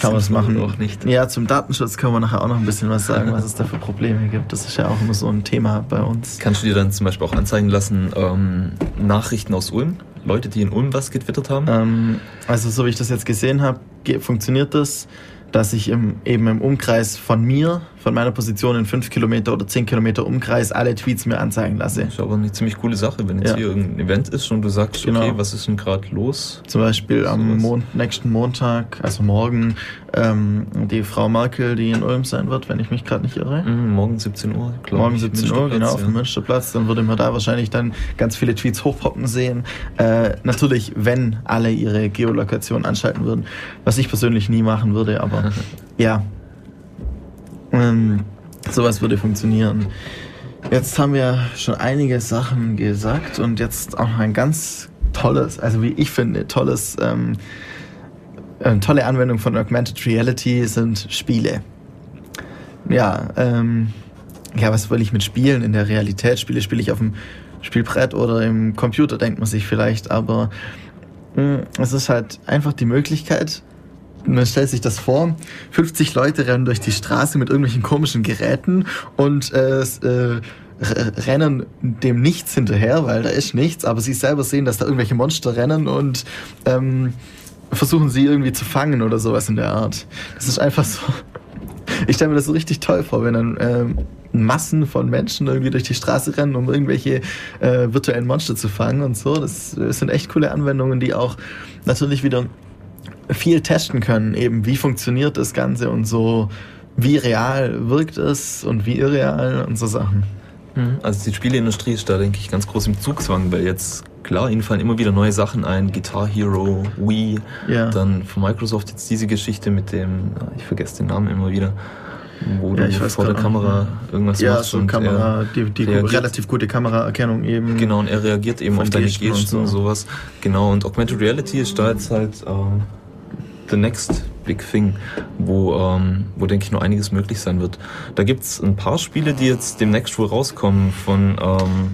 kann man es machen. Auch nicht. Ja, zum Datenschutz können wir nachher auch noch ein bisschen was sagen, was es da für Probleme gibt. Das ist ja auch immer so ein Thema bei uns. Kannst du dir dann zum Beispiel auch anzeigen lassen, ähm, Nachrichten aus Ulm? Leute, die in Ulm was getwittert haben? Ähm, also so wie ich das jetzt gesehen habe, funktioniert das dass ich im, eben im Umkreis von mir, von meiner Position in 5 Kilometer oder 10 Kilometer Umkreis alle Tweets mir anzeigen lasse. Das ist aber eine ziemlich coole Sache, wenn jetzt ja. hier irgendein Event ist und du sagst, genau. okay, was ist denn gerade los? Zum Beispiel am Mon nächsten Montag, also morgen, ähm, die Frau Merkel, die in Ulm sein wird, wenn ich mich gerade nicht irre. Mhm, morgen 17 Uhr, glaube Morgen 17 Uhr, genau, auf dem Münsterplatz. Dann würde man da wahrscheinlich dann ganz viele Tweets hochpoppen sehen. Äh, natürlich, wenn alle ihre Geolokation anschalten würden, was ich persönlich nie machen würde, aber <laughs> ja. Ähm, sowas würde funktionieren. Jetzt haben wir schon einige Sachen gesagt und jetzt auch noch ein ganz tolles, also wie ich finde, tolles ähm, eine tolle Anwendung von Augmented Reality sind Spiele. Ja, ähm, ja, was will ich mit Spielen in der Realität? Spiele spiele ich auf dem Spielbrett oder im Computer, denkt man sich vielleicht, aber mh, hm, es ist halt einfach die Möglichkeit, man stellt sich das vor, 50 Leute rennen durch die Straße mit irgendwelchen komischen Geräten und äh, äh, rennen dem nichts hinterher, weil da ist nichts, aber sie selber sehen, dass da irgendwelche Monster rennen und ähm, versuchen sie irgendwie zu fangen oder sowas in der Art. Das ist einfach so. Ich stelle mir das so richtig toll vor, wenn dann ähm, Massen von Menschen irgendwie durch die Straße rennen, um irgendwelche äh, virtuellen Monster zu fangen und so. Das, das sind echt coole Anwendungen, die auch natürlich wieder viel testen können, eben wie funktioniert das Ganze und so, wie real wirkt es und wie irreal und so Sachen. Mhm. Also die Spieleindustrie ist da, denke ich, ganz groß im Zugzwang, weil jetzt, klar, ihnen fallen immer wieder neue Sachen ein, Guitar Hero, Wii, ja. dann von Microsoft jetzt diese Geschichte mit dem, ich vergesse den Namen immer wieder, wo ja, du vor der Kamera irgendwas ja, machst. So und Kamera, die, die relativ gute Kameraerkennung eben. Genau, und er reagiert eben auf deine Gesten und, so. und, sowas. Genau, und Augmented Reality ist da jetzt halt ähm, the next big thing, wo, ähm, wo denke ich noch einiges möglich sein wird. Da gibt es ein paar Spiele, die jetzt demnächst wohl rauskommen von ähm,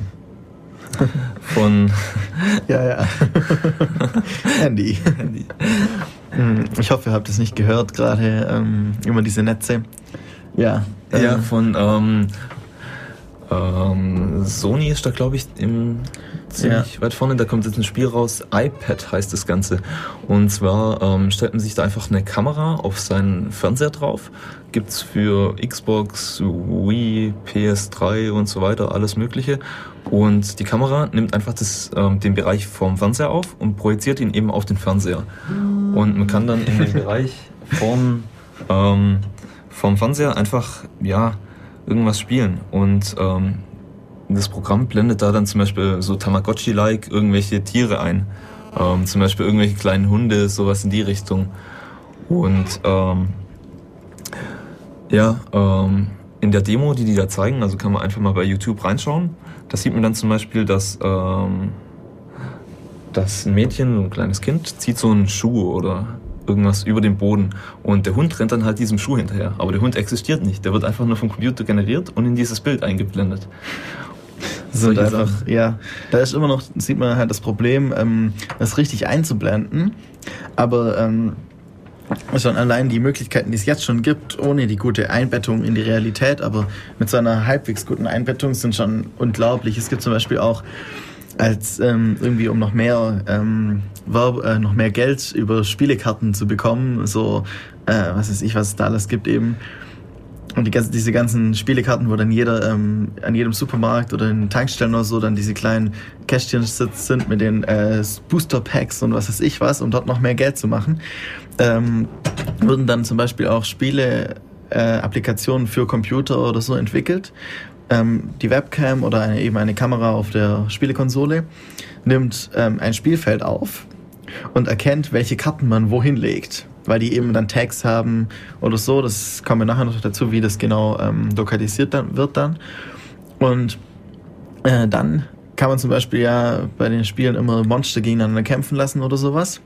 <laughs> von ja ja <laughs> Handy. Handy. Hm, ich hoffe, ihr habt es nicht gehört gerade ähm, über diese Netze. Ja. Ja, ähm, von ähm, ähm, Sony ist da, glaube ich, im ziemlich ja. weit vorne. Da kommt jetzt ein Spiel raus. iPad heißt das Ganze. Und zwar ähm, stellt man sich da einfach eine Kamera auf seinen Fernseher drauf. Gibt's für Xbox, Wii, PS3 und so weiter alles Mögliche. Und die Kamera nimmt einfach das, ähm, den Bereich vom Fernseher auf und projiziert ihn eben auf den Fernseher. Und man kann dann in den <laughs> Bereich vom, ähm, vom Fernseher einfach, ja, irgendwas spielen. Und ähm, das Programm blendet da dann zum Beispiel so Tamagotchi-like irgendwelche Tiere ein. Ähm, zum Beispiel irgendwelche kleinen Hunde, sowas in die Richtung. Und ähm, ja, ähm, in der Demo, die die da zeigen, also kann man einfach mal bei YouTube reinschauen. Da sieht man dann zum Beispiel, dass, ähm, dass ein Mädchen, ein kleines Kind, zieht so einen Schuh oder irgendwas über den Boden und der Hund rennt dann halt diesem Schuh hinterher. Aber der Hund existiert nicht. Der wird einfach nur vom Computer generiert und in dieses Bild eingeblendet. Sind einfach, ja, da ist immer noch, sieht man halt das Problem, ähm, das richtig einzublenden. Aber ähm, schon allein die Möglichkeiten, die es jetzt schon gibt, ohne die gute Einbettung in die Realität, aber mit so einer halbwegs guten Einbettung sind schon unglaublich. Es gibt zum Beispiel auch als ähm, irgendwie um noch mehr ähm, Verb, äh, noch mehr Geld über Spielekarten zu bekommen, so äh, was weiß ich, was es da alles gibt eben und die, diese ganzen Spielekarten, wo dann jeder ähm, an jedem Supermarkt oder in Tankstellen oder so dann diese kleinen Kästchen sind mit den äh, Booster Packs und was weiß ich was, um dort noch mehr Geld zu machen, ähm, wurden dann zum Beispiel auch Spiele äh, Applikationen für Computer oder so entwickelt. Ähm, die Webcam oder eine, eben eine Kamera auf der Spielekonsole nimmt ähm, ein Spielfeld auf und erkennt, welche Karten man wohin legt weil die eben dann Tags haben oder so. Das kommen wir nachher noch dazu, wie das genau ähm, lokalisiert dann, wird dann. Und äh, dann kann man zum Beispiel ja bei den Spielen immer Monster gegeneinander kämpfen lassen oder sowas.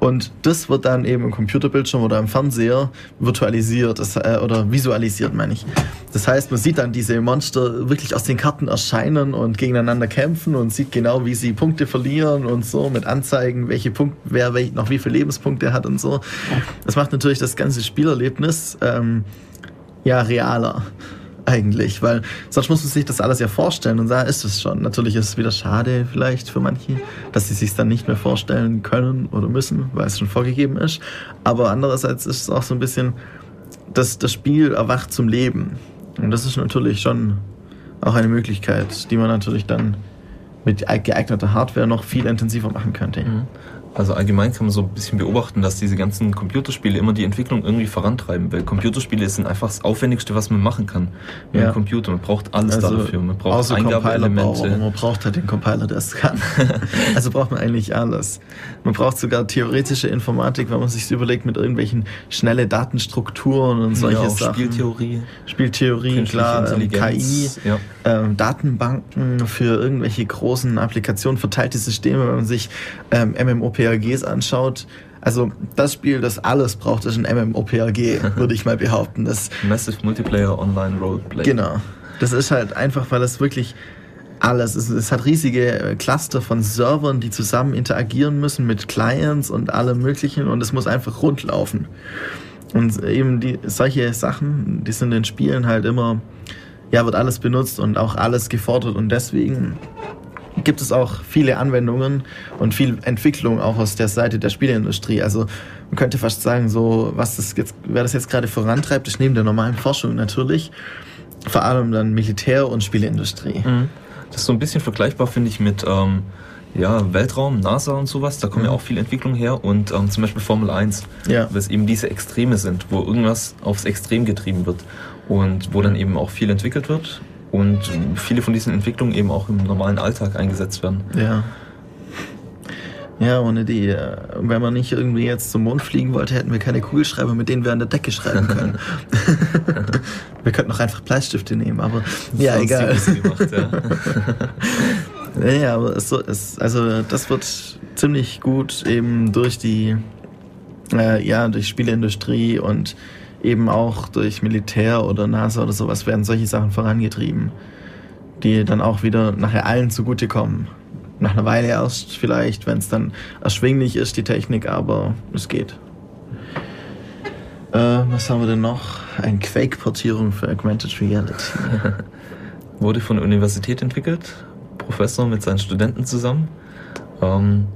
Und das wird dann eben im Computerbildschirm oder im Fernseher virtualisiert das, äh, oder visualisiert, meine ich. Das heißt, man sieht dann diese Monster wirklich aus den Karten erscheinen und gegeneinander kämpfen und sieht genau, wie sie Punkte verlieren und so mit Anzeigen, welche Punkte, wer welch, noch wie viele Lebenspunkte hat und so. Das macht natürlich das ganze Spielerlebnis ähm, ja realer eigentlich, weil sonst muss man sich das alles ja vorstellen und da ist es schon. Natürlich ist es wieder schade vielleicht für manche, dass sie sich dann nicht mehr vorstellen können oder müssen, weil es schon vorgegeben ist. Aber andererseits ist es auch so ein bisschen, dass das Spiel erwacht zum Leben. Und das ist natürlich schon auch eine Möglichkeit, die man natürlich dann mit geeigneter Hardware noch viel intensiver machen könnte. Mhm. Also allgemein kann man so ein bisschen beobachten, dass diese ganzen Computerspiele immer die Entwicklung irgendwie vorantreiben, weil Computerspiele sind einfach das Aufwendigste, was man machen kann mit ja. einem Computer. Man braucht alles also dafür. Man braucht Eingabeelemente. Man braucht halt den Compiler, der es kann. <laughs> also braucht man eigentlich alles. Man braucht sogar theoretische Informatik, wenn man sich überlegt mit irgendwelchen schnelle Datenstrukturen und solche ja, Sachen. Spieltheorie. Spieltheorie, klar, ähm, KI, ja. ähm, Datenbanken für irgendwelche großen Applikationen, verteilte Systeme, wenn man sich ähm, MMOP MMORPGs anschaut, also das Spiel, das alles braucht, ist ein MMORPG, <laughs> würde ich mal behaupten. Das Massive Multiplayer Online Roleplay. Genau. Das ist halt einfach, weil es wirklich alles ist. Es hat riesige äh, Cluster von Servern, die zusammen interagieren müssen mit Clients und allem Möglichen und es muss einfach rund laufen. Und eben die, solche Sachen, die sind in Spielen halt immer, ja, wird alles benutzt und auch alles gefordert und deswegen gibt es auch viele Anwendungen und viel Entwicklung auch aus der Seite der Spieleindustrie. Also man könnte fast sagen, so was das jetzt, wer das jetzt gerade vorantreibt, ist neben der normalen Forschung natürlich vor allem dann Militär- und Spieleindustrie. Mhm. Das ist so ein bisschen vergleichbar, finde ich, mit ähm, ja, Weltraum, NASA und sowas, da kommen mhm. ja auch viel Entwicklung her und ähm, zum Beispiel Formel 1, ja. weil es eben diese Extreme sind, wo irgendwas aufs Extrem getrieben wird und wo dann eben auch viel entwickelt wird und viele von diesen Entwicklungen eben auch im normalen Alltag eingesetzt werden. Ja. Ja, ohne die, äh, wenn man nicht irgendwie jetzt zum Mond fliegen wollte, hätten wir keine Kugelschreiber, mit denen wir an der Decke schreiben können. <laughs> wir könnten auch einfach Bleistifte nehmen, aber ja, egal. Gemacht, <laughs> ja. ja, aber es, es, also das wird ziemlich gut eben durch die, äh, ja, durch Spieleindustrie und eben auch durch Militär oder NASA oder sowas werden solche Sachen vorangetrieben, die dann auch wieder nachher allen zugutekommen nach einer Weile erst vielleicht, wenn es dann erschwinglich ist, die Technik, aber es geht. Äh, was haben wir denn noch? Ein Quake-Portierung für Augmented Reality. <laughs> Wurde von der Universität entwickelt, Professor mit seinen Studenten zusammen. Ähm,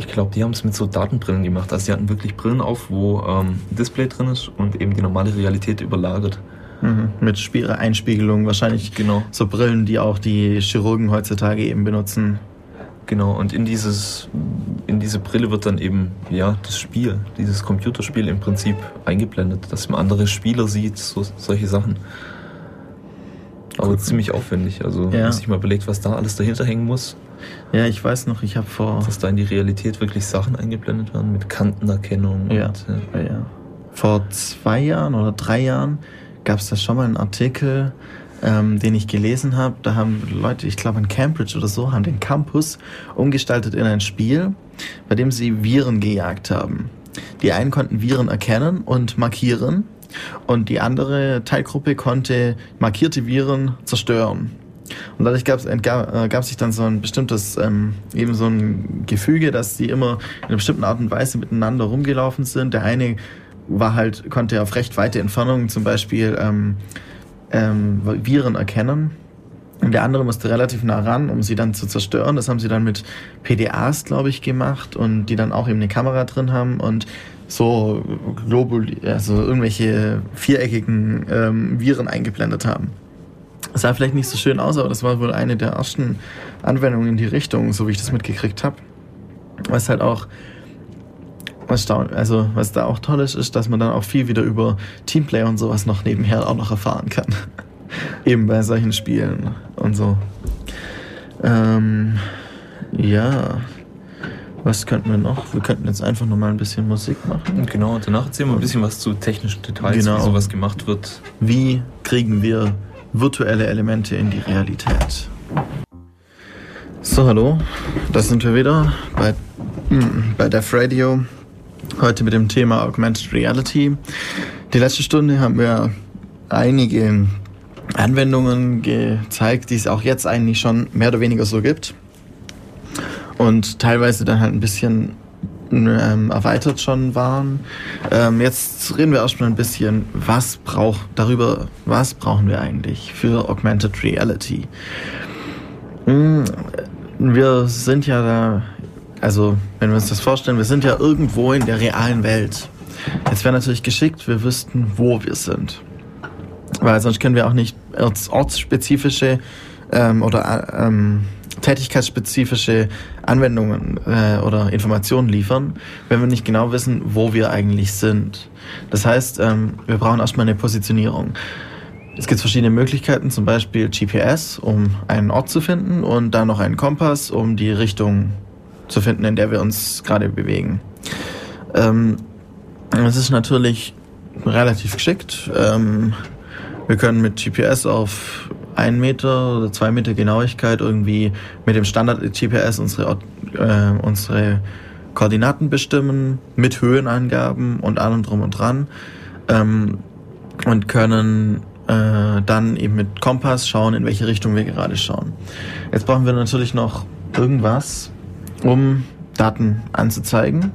ich glaube, die haben es mit so Datenbrillen gemacht. Also die hatten wirklich Brillen auf, wo ähm, Display drin ist und eben die normale Realität überlagert. Mhm. Mit Spiel Einspiegelung wahrscheinlich. Genau. So Brillen, die auch die Chirurgen heutzutage eben benutzen. Genau, und in, dieses, in diese Brille wird dann eben ja, das Spiel, dieses Computerspiel im Prinzip eingeblendet, dass man andere Spieler sieht, so, solche Sachen. Aber cool. ziemlich aufwendig. Also, ja. sich mal überlegt, was da alles dahinter hängen muss. Ja, ich weiß noch, ich habe vor. Dass da in die Realität wirklich Sachen eingeblendet werden mit Kantenerkennung. Ja. Und, ja. ja. Vor zwei Jahren oder drei Jahren gab es da schon mal einen Artikel, ähm, den ich gelesen habe. Da haben Leute, ich glaube in Cambridge oder so, haben den Campus umgestaltet in ein Spiel, bei dem sie Viren gejagt haben. Die einen konnten Viren erkennen und markieren und die andere Teilgruppe konnte markierte Viren zerstören. Und dadurch äh, gab sich dann so ein bestimmtes, ähm, eben so ein Gefüge, dass die immer in einer bestimmten Art und Weise miteinander rumgelaufen sind. Der eine war halt, konnte auf recht weite Entfernungen zum Beispiel ähm, ähm, Viren erkennen. Und der andere musste relativ nah ran, um sie dann zu zerstören. Das haben sie dann mit PDAs, glaube ich, gemacht und die dann auch eben eine Kamera drin haben und so Globul, also irgendwelche viereckigen ähm, Viren eingeblendet haben. Das sah vielleicht nicht so schön aus, aber das war wohl eine der ersten Anwendungen in die Richtung, so wie ich das mitgekriegt habe. Was halt auch also was da auch toll ist, ist, dass man dann auch viel wieder über Teamplay und sowas noch nebenher auch noch erfahren kann. <laughs> Eben bei solchen Spielen und so. Ähm, ja. Was könnten wir noch? Wir könnten jetzt einfach nur mal ein bisschen Musik machen. Genau, und danach erzählen wir ein bisschen was zu technischen Details, genau. wie sowas gemacht wird. Wie kriegen wir virtuelle Elemente in die Realität? So, hallo, da sind wir wieder bei, hm, bei Def Radio. Heute mit dem Thema Augmented Reality. Die letzte Stunde haben wir einige Anwendungen gezeigt, die es auch jetzt eigentlich schon mehr oder weniger so gibt. Und teilweise dann halt ein bisschen ähm, erweitert schon waren. Ähm, jetzt reden wir erstmal ein bisschen, was braucht darüber, was brauchen wir eigentlich für Augmented Reality? Hm, wir sind ja da also, wenn wir uns das vorstellen, wir sind ja irgendwo in der realen Welt. Jetzt wäre natürlich geschickt, wir wüssten, wo wir sind. Weil sonst können wir auch nicht ortsspezifische ähm, oder äh, ähm, tätigkeitsspezifische Anwendungen äh, oder Informationen liefern, wenn wir nicht genau wissen, wo wir eigentlich sind. Das heißt, ähm, wir brauchen erstmal eine Positionierung. Es gibt verschiedene Möglichkeiten, zum Beispiel GPS, um einen Ort zu finden und dann noch einen Kompass, um die Richtung zu finden, in der wir uns gerade bewegen. Ähm, es ist natürlich relativ geschickt. Ähm, wir können mit GPS auf ein Meter oder zwei Meter Genauigkeit irgendwie mit dem Standard GPS unsere, äh, unsere Koordinaten bestimmen, mit Höhenangaben und allem drum und dran. Ähm, und können äh, dann eben mit Kompass schauen, in welche Richtung wir gerade schauen. Jetzt brauchen wir natürlich noch irgendwas, um Daten anzuzeigen.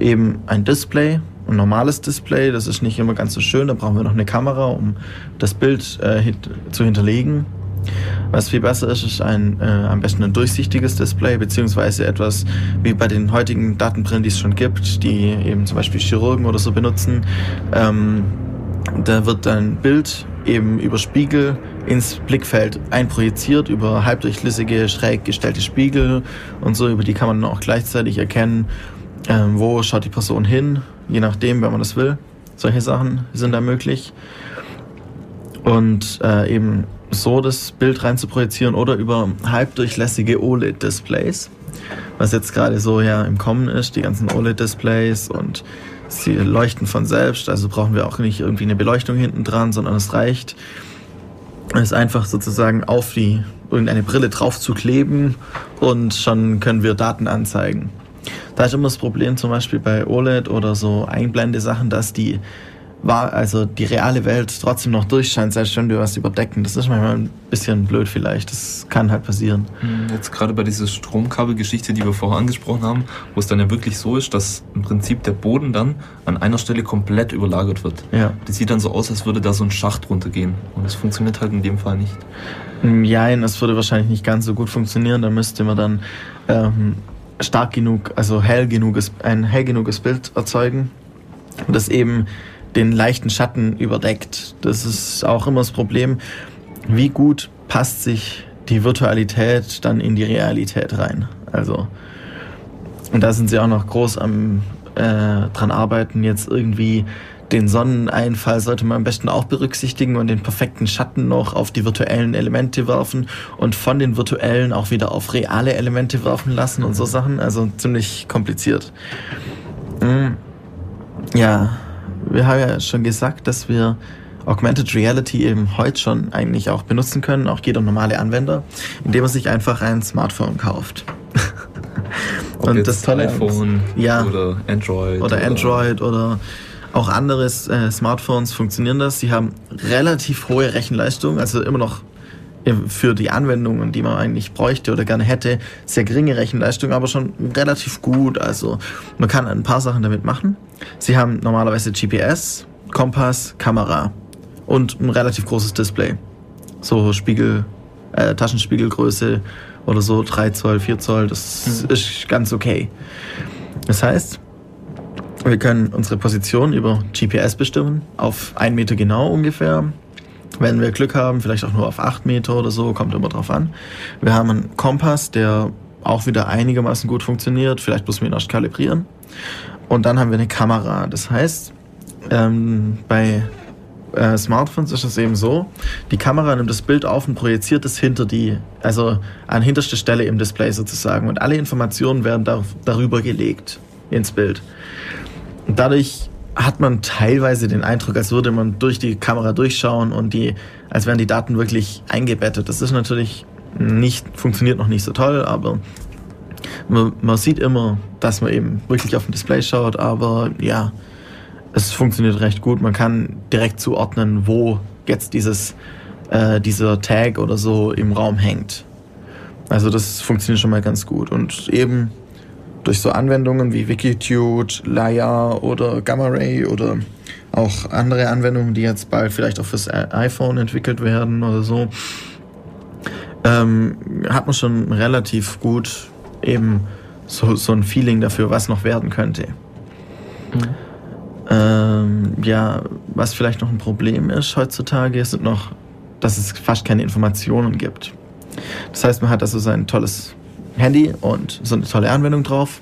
Eben ein Display, ein normales Display, das ist nicht immer ganz so schön, da brauchen wir noch eine Kamera, um das Bild äh, hit zu hinterlegen. Was viel besser ist, ist ein, äh, am besten ein durchsichtiges Display, beziehungsweise etwas wie bei den heutigen Datenbrillen, die es schon gibt, die eben zum Beispiel Chirurgen oder so benutzen. Ähm, da wird ein Bild eben über Spiegel ins Blickfeld einprojiziert über halbdurchlässige, schräg gestellte Spiegel und so, über die kann man auch gleichzeitig erkennen, ähm, wo schaut die Person hin, je nachdem, wenn man das will. Solche Sachen sind da möglich. Und äh, eben so das Bild rein zu projizieren oder über halbdurchlässige OLED-Displays, was jetzt gerade so ja im Kommen ist, die ganzen OLED-Displays und sie leuchten von selbst, also brauchen wir auch nicht irgendwie eine Beleuchtung hinten dran, sondern es reicht, es einfach sozusagen auf die irgendeine Brille drauf zu kleben und schon können wir Daten anzeigen. Da ist immer das Problem zum Beispiel bei OLED oder so Einblende-Sachen, dass die war also die reale Welt trotzdem noch durchscheint, selbst wenn wir was überdecken. Das ist manchmal ein bisschen blöd vielleicht. Das kann halt passieren. Hm, jetzt gerade bei dieser Stromkabelgeschichte, die wir vorher angesprochen haben, wo es dann ja wirklich so ist, dass im Prinzip der Boden dann an einer Stelle komplett überlagert wird. Ja. Das sieht dann so aus, als würde da so ein Schacht runtergehen. Und das funktioniert halt in dem Fall nicht. Ja, das würde wahrscheinlich nicht ganz so gut funktionieren. Da müsste man dann ähm, stark genug, also hell genuges, ein hell genuges Bild erzeugen. Das eben den leichten Schatten überdeckt. Das ist auch immer das Problem. Wie gut passt sich die Virtualität dann in die Realität rein? Also, und da sind sie auch noch groß am äh, dran arbeiten, jetzt irgendwie den Sonneneinfall sollte man am besten auch berücksichtigen und den perfekten Schatten noch auf die virtuellen Elemente werfen und von den virtuellen auch wieder auf reale Elemente werfen lassen und so Sachen. Also ziemlich kompliziert. Mhm. Ja wir haben ja schon gesagt, dass wir Augmented Reality eben heute schon eigentlich auch benutzen können, auch jeder normale Anwender, indem er sich einfach ein Smartphone kauft. <laughs> Ob und das tolle iPhone ja, oder Android oder, oder Android oder auch andere äh, Smartphones funktionieren das. Sie haben relativ hohe Rechenleistung, also immer noch für die Anwendungen, die man eigentlich bräuchte oder gerne hätte, sehr geringe Rechenleistung, aber schon relativ gut. Also man kann ein paar Sachen damit machen. Sie haben normalerweise GPS, Kompass, Kamera und ein relativ großes Display. So Spiegel, äh, Taschenspiegelgröße oder so 3 Zoll, 4 Zoll, das mhm. ist ganz okay. Das heißt, wir können unsere Position über GPS bestimmen, auf einen Meter genau ungefähr. Wenn wir Glück haben, vielleicht auch nur auf 8 Meter oder so, kommt immer drauf an. Wir haben einen Kompass, der auch wieder einigermaßen gut funktioniert. Vielleicht müssen wir ihn erst kalibrieren. Und dann haben wir eine Kamera. Das heißt, ähm, bei äh, Smartphones ist es eben so, die Kamera nimmt das Bild auf und projiziert es hinter die, also an hinterste Stelle im Display sozusagen. Und alle Informationen werden da, darüber gelegt ins Bild. Und dadurch hat man teilweise den Eindruck, als würde man durch die Kamera durchschauen und die, als wären die Daten wirklich eingebettet. Das ist natürlich nicht, funktioniert noch nicht so toll, aber man, man sieht immer, dass man eben wirklich auf dem Display schaut, aber ja, es funktioniert recht gut. Man kann direkt zuordnen, wo jetzt dieses, äh, dieser Tag oder so im Raum hängt. Also das funktioniert schon mal ganz gut. Und eben durch so Anwendungen wie Wikitude, Laia oder Gamma Ray oder auch andere Anwendungen, die jetzt bald vielleicht auch fürs iPhone entwickelt werden oder so, ähm, hat man schon relativ gut eben so, so ein Feeling dafür, was noch werden könnte. Mhm. Ähm, ja, was vielleicht noch ein Problem ist heutzutage, sind noch, dass es fast keine Informationen gibt. Das heißt, man hat also sein tolles Handy und so eine tolle Anwendung drauf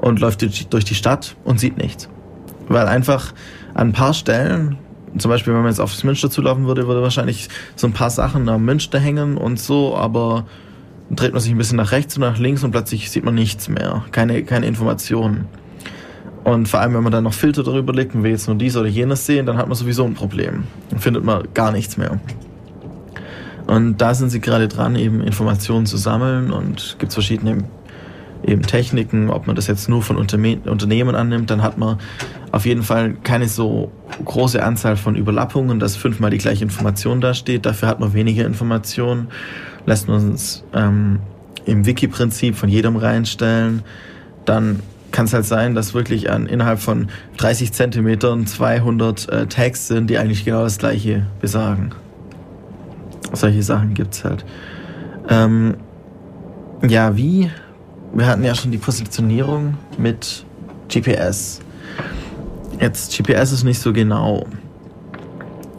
und läuft durch die Stadt und sieht nichts. Weil einfach an ein paar Stellen, zum Beispiel wenn man jetzt aufs Münster zulaufen würde, würde wahrscheinlich so ein paar Sachen am Münster hängen und so, aber dreht man sich ein bisschen nach rechts und nach links und plötzlich sieht man nichts mehr. Keine, keine Informationen. Und vor allem, wenn man dann noch Filter darüber legt und will jetzt nur dies oder jenes sehen, dann hat man sowieso ein Problem. Dann findet man gar nichts mehr. Und da sind sie gerade dran, eben Informationen zu sammeln und gibt es verschiedene eben Techniken, ob man das jetzt nur von Unterne Unternehmen annimmt, dann hat man auf jeden Fall keine so große Anzahl von Überlappungen, dass fünfmal die gleiche Information da steht. Dafür hat man weniger Informationen, lässt man uns ähm, im Wiki-Prinzip von jedem reinstellen. Dann kann es halt sein, dass wirklich an, innerhalb von 30 Zentimetern 200 äh, Tags sind, die eigentlich genau das gleiche besagen solche Sachen gibt es halt. Ähm, ja, wie? Wir hatten ja schon die Positionierung mit GPS. Jetzt, GPS ist nicht so genau.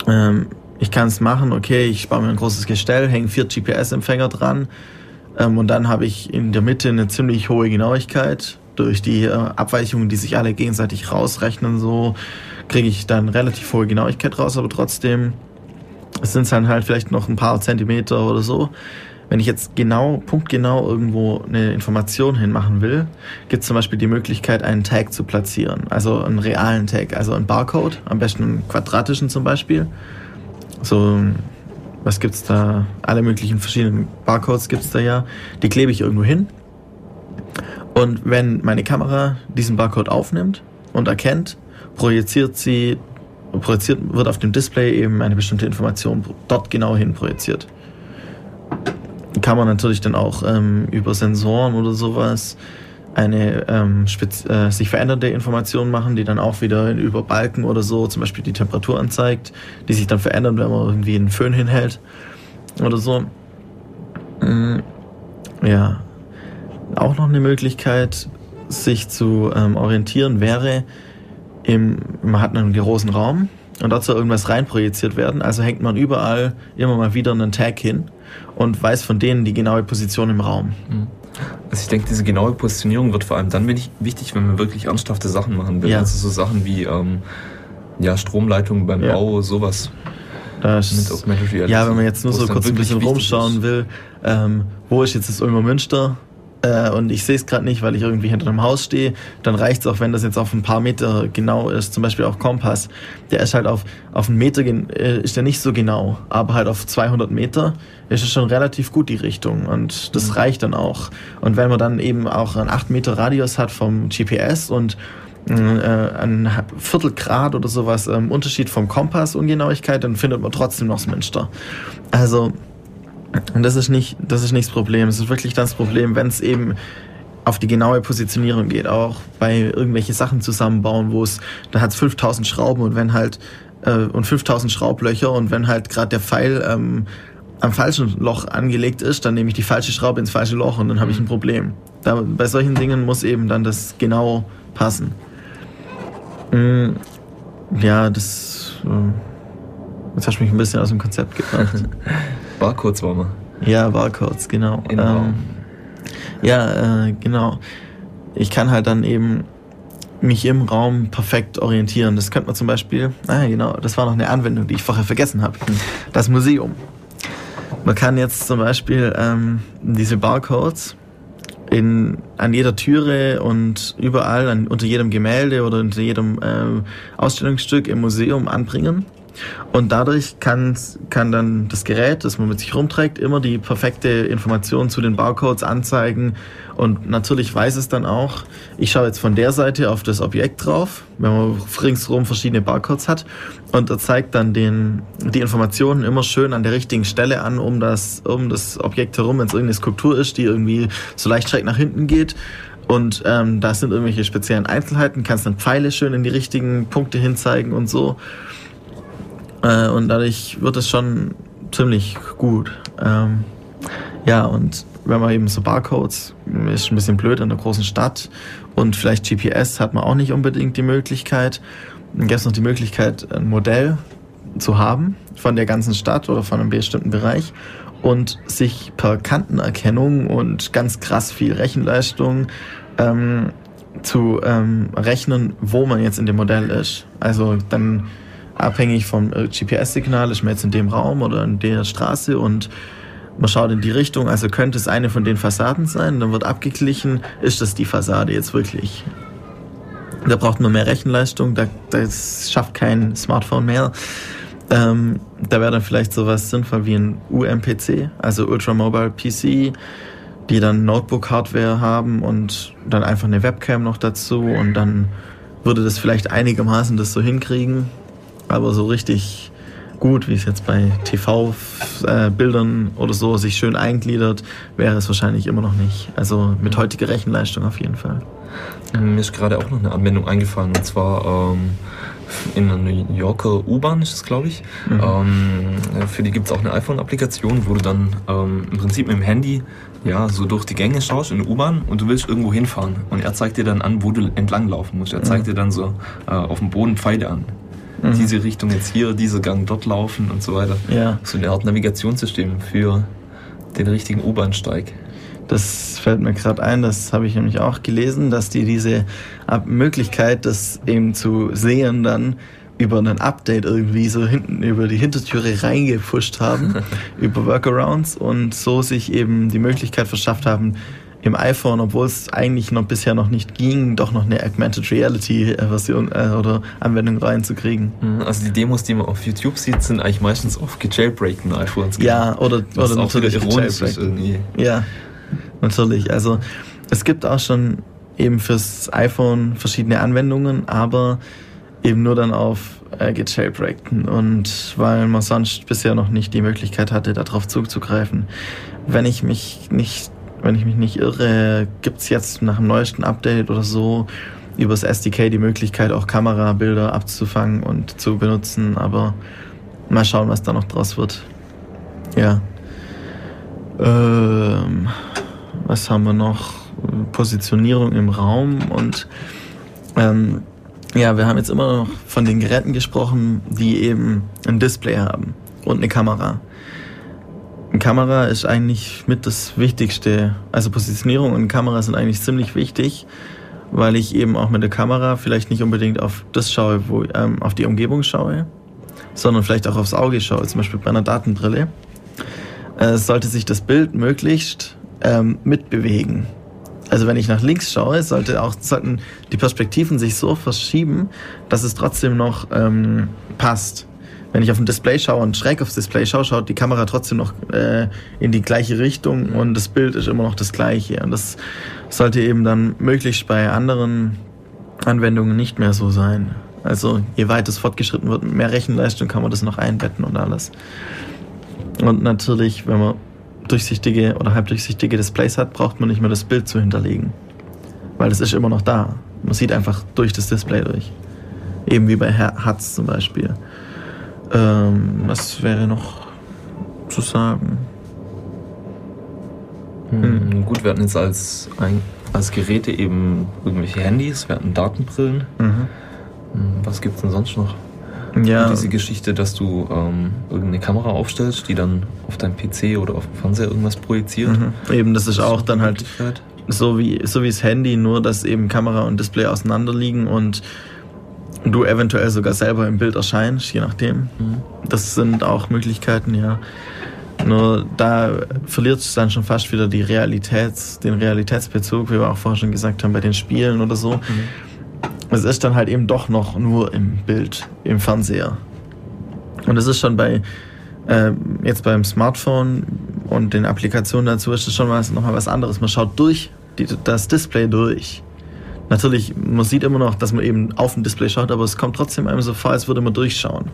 Ähm, ich kann es machen, okay, ich baue mir ein großes Gestell, hänge vier GPS-Empfänger dran ähm, und dann habe ich in der Mitte eine ziemlich hohe Genauigkeit. Durch die äh, Abweichungen, die sich alle gegenseitig rausrechnen, so kriege ich dann relativ hohe Genauigkeit raus, aber trotzdem sind es dann halt vielleicht noch ein paar Zentimeter oder so. Wenn ich jetzt genau, punktgenau irgendwo eine Information hinmachen will, gibt es zum Beispiel die Möglichkeit, einen Tag zu platzieren. Also einen realen Tag, also einen Barcode, am besten einen quadratischen zum Beispiel. So, was gibt's da? Alle möglichen verschiedenen Barcodes gibt's da ja. Die klebe ich irgendwo hin. Und wenn meine Kamera diesen Barcode aufnimmt und erkennt, projiziert sie, projiziert, wird auf dem Display eben eine bestimmte Information dort genau hin projiziert kann man natürlich dann auch ähm, über Sensoren oder sowas eine ähm, äh, sich verändernde Information machen, die dann auch wieder über Balken oder so zum Beispiel die Temperatur anzeigt, die sich dann verändern, wenn man irgendwie einen Föhn hinhält oder so. Mhm. Ja, auch noch eine Möglichkeit, sich zu ähm, orientieren wäre, im, man hat einen großen Raum und dort soll irgendwas reinprojiziert werden, also hängt man überall immer mal wieder einen Tag hin und weiß von denen die genaue Position im Raum. Mhm. Also ich denke, diese genaue Positionierung wird vor allem dann wichtig, wenn man wirklich ernsthafte Sachen machen will. Ja. Also so Sachen wie ähm, ja, Stromleitungen beim ja. Bau, sowas. Das, ja, wenn man jetzt nur so kurz ein bisschen rumschauen ist. will, ähm, wo ist jetzt das Ulmer Münster? Äh, und ich sehe es gerade nicht, weil ich irgendwie hinter einem Haus stehe, dann reicht es auch, wenn das jetzt auf ein paar Meter genau ist. Zum Beispiel auch Kompass. Der ist halt auf, auf einen Meter, äh, ist der nicht so genau, aber halt auf 200 Meter ist es schon relativ gut die Richtung und das mhm. reicht dann auch. Und wenn man dann eben auch einen 8 Meter Radius hat vom GPS und äh, ein Viertelgrad oder sowas ähm, Unterschied vom Kompass Ungenauigkeit, dann findet man trotzdem noch das Münster. Also und das ist nicht, das ist nicht das Problem. Es ist wirklich das Problem, wenn es eben auf die genaue Positionierung geht, auch bei irgendwelche Sachen zusammenbauen, wo es, da hat es 5000 Schrauben und wenn halt, äh, und 5000 Schraublöcher und wenn halt gerade der Pfeil ähm, am falschen Loch angelegt ist, dann nehme ich die falsche Schraube ins falsche Loch und dann habe ich ein mhm. Problem. Da, bei solchen Dingen muss eben dann das genau passen. Mm, ja, das. Äh, jetzt hast du mich ein bisschen aus dem Konzept gebracht. <laughs> Barcodes waren wir. Ja, Barcodes, genau. Ähm, ja, äh, genau. Ich kann halt dann eben mich im Raum perfekt orientieren. Das könnte man zum Beispiel, ah genau, das war noch eine Anwendung, die ich vorher vergessen habe. Das Museum. Man kann jetzt zum Beispiel ähm, diese Barcodes in, an jeder Türe und überall, an, unter jedem Gemälde oder unter jedem äh, Ausstellungsstück im Museum anbringen und dadurch kann, kann dann das Gerät, das man mit sich rumträgt, immer die perfekte Information zu den Barcodes anzeigen. Und natürlich weiß es dann auch, ich schaue jetzt von der Seite auf das Objekt drauf, wenn man ringsherum verschiedene Barcodes hat. Und er zeigt dann den, die Informationen immer schön an der richtigen Stelle an, um das, um das Objekt herum, wenn es irgendeine Skulptur ist, die irgendwie so leicht schräg nach hinten geht. Und ähm, da sind irgendwelche speziellen Einzelheiten, kannst dann Pfeile schön in die richtigen Punkte hinzeigen und so. Äh, und dadurch wird es schon ziemlich gut. Ähm, ja, und wenn man eben so Barcodes, ist ein bisschen blöd in der großen Stadt und vielleicht GPS hat man auch nicht unbedingt die Möglichkeit. Dann gäbe es noch die Möglichkeit, ein Modell zu haben von der ganzen Stadt oder von einem bestimmten Bereich und sich per Kantenerkennung und ganz krass viel Rechenleistung ähm, zu ähm, rechnen, wo man jetzt in dem Modell ist. Also dann abhängig vom äh, GPS-Signal, ist man jetzt in dem Raum oder in der Straße und man schaut in die Richtung, also könnte es eine von den Fassaden sein, dann wird abgeglichen, ist das die Fassade jetzt wirklich? Da braucht man mehr Rechenleistung, da, das schafft kein Smartphone mehr. Ähm, da wäre dann vielleicht sowas sinnvoll wie ein UMPC, also Ultra Mobile PC, die dann Notebook-Hardware haben und dann einfach eine Webcam noch dazu und dann würde das vielleicht einigermaßen das so hinkriegen. Aber so richtig gut, wie es jetzt bei TV-Bildern oder so sich schön eingliedert, wäre es wahrscheinlich immer noch nicht. Also mit heutiger Rechenleistung auf jeden Fall. Mir ist gerade auch noch eine Anwendung eingefallen und zwar ähm, in einer New Yorker U-Bahn ist es, glaube ich. Mhm. Ähm, für die gibt es auch eine iPhone-Applikation, wo du dann ähm, im Prinzip mit dem Handy ja, so durch die Gänge schaust in der U-Bahn und du willst irgendwo hinfahren. Und er zeigt dir dann an, wo du entlang laufen musst. Er zeigt mhm. dir dann so äh, auf dem Boden Pfeile an. Mhm. diese Richtung jetzt hier, dieser Gang dort laufen und so weiter. Ja. So eine Art Navigationssystem für den richtigen U-Bahnsteig. Das fällt mir gerade ein, das habe ich nämlich auch gelesen, dass die diese Möglichkeit, das eben zu sehen, dann über ein Update irgendwie so hinten über die Hintertüre reingepusht haben, <laughs> über Workarounds und so sich eben die Möglichkeit verschafft haben, im iPhone, obwohl es eigentlich noch bisher noch nicht ging, doch noch eine Augmented Reality Version äh, oder Anwendung reinzukriegen. Mhm, also die Demos, die man auf YouTube sieht, sind eigentlich meistens auf gejailbreakten iPhones. Ja, oder, oder natürlich ironisch irgendwie. Ja, natürlich. Also es gibt auch schon eben fürs iPhone verschiedene Anwendungen, aber eben nur dann auf äh, gejailbreakten und weil man sonst bisher noch nicht die Möglichkeit hatte, darauf zuzugreifen. Wenn ich mich nicht wenn ich mich nicht irre, gibt es jetzt nach dem neuesten Update oder so übers SDK die Möglichkeit, auch Kamerabilder abzufangen und zu benutzen. Aber mal schauen, was da noch draus wird. Ja. Ähm, was haben wir noch? Positionierung im Raum und ähm, ja, wir haben jetzt immer noch von den Geräten gesprochen, die eben ein Display haben und eine Kamera. Kamera ist eigentlich mit das Wichtigste. Also Positionierung und Kamera sind eigentlich ziemlich wichtig, weil ich eben auch mit der Kamera vielleicht nicht unbedingt auf das schaue, wo ähm, auf die Umgebung schaue, sondern vielleicht auch aufs Auge schaue, zum Beispiel bei einer Datenbrille. Äh, sollte sich das Bild möglichst ähm, mitbewegen. Also wenn ich nach links schaue, sollte auch, sollten die Perspektiven sich so verschieben, dass es trotzdem noch ähm, passt wenn ich auf ein Display schaue und schräg aufs Display schaue, schaut die Kamera trotzdem noch äh, in die gleiche Richtung und das Bild ist immer noch das gleiche. Und das sollte eben dann möglichst bei anderen Anwendungen nicht mehr so sein. Also je weiter es fortgeschritten wird mehr Rechenleistung, kann man das noch einbetten und alles. Und natürlich, wenn man durchsichtige oder halbdurchsichtige Displays hat, braucht man nicht mehr das Bild zu hinterlegen. Weil das ist immer noch da. Man sieht einfach durch das Display durch. Eben wie bei HUDs zum Beispiel. Ähm, was wäre noch zu sagen? Hm. hm. Gut, wir hatten jetzt als, als Geräte eben irgendwelche Handys, wir hatten Datenbrillen. Mhm. Hm, was gibt es denn sonst noch? Ja. Und diese Geschichte, dass du ähm, irgendeine Kamera aufstellst, die dann auf deinem PC oder auf dem Fernseher irgendwas projiziert. Mhm. Eben, das ist das auch dann halt so wie, so wie das Handy, nur dass eben Kamera und Display auseinander liegen und du eventuell sogar selber im Bild erscheinst, je nachdem. Mhm. Das sind auch Möglichkeiten, ja. Nur da verliert es dann schon fast wieder die Realitäts, den Realitätsbezug, wie wir auch vorher schon gesagt haben, bei den Spielen oder so. Mhm. Es ist dann halt eben doch noch nur im Bild, im Fernseher. Und es ist schon bei, äh, jetzt beim Smartphone und den Applikationen dazu ist es schon was, nochmal was anderes. Man schaut durch die, das Display durch. Natürlich, man sieht immer noch, dass man eben auf dem Display schaut, aber es kommt trotzdem einem so vor, als würde man durchschauen.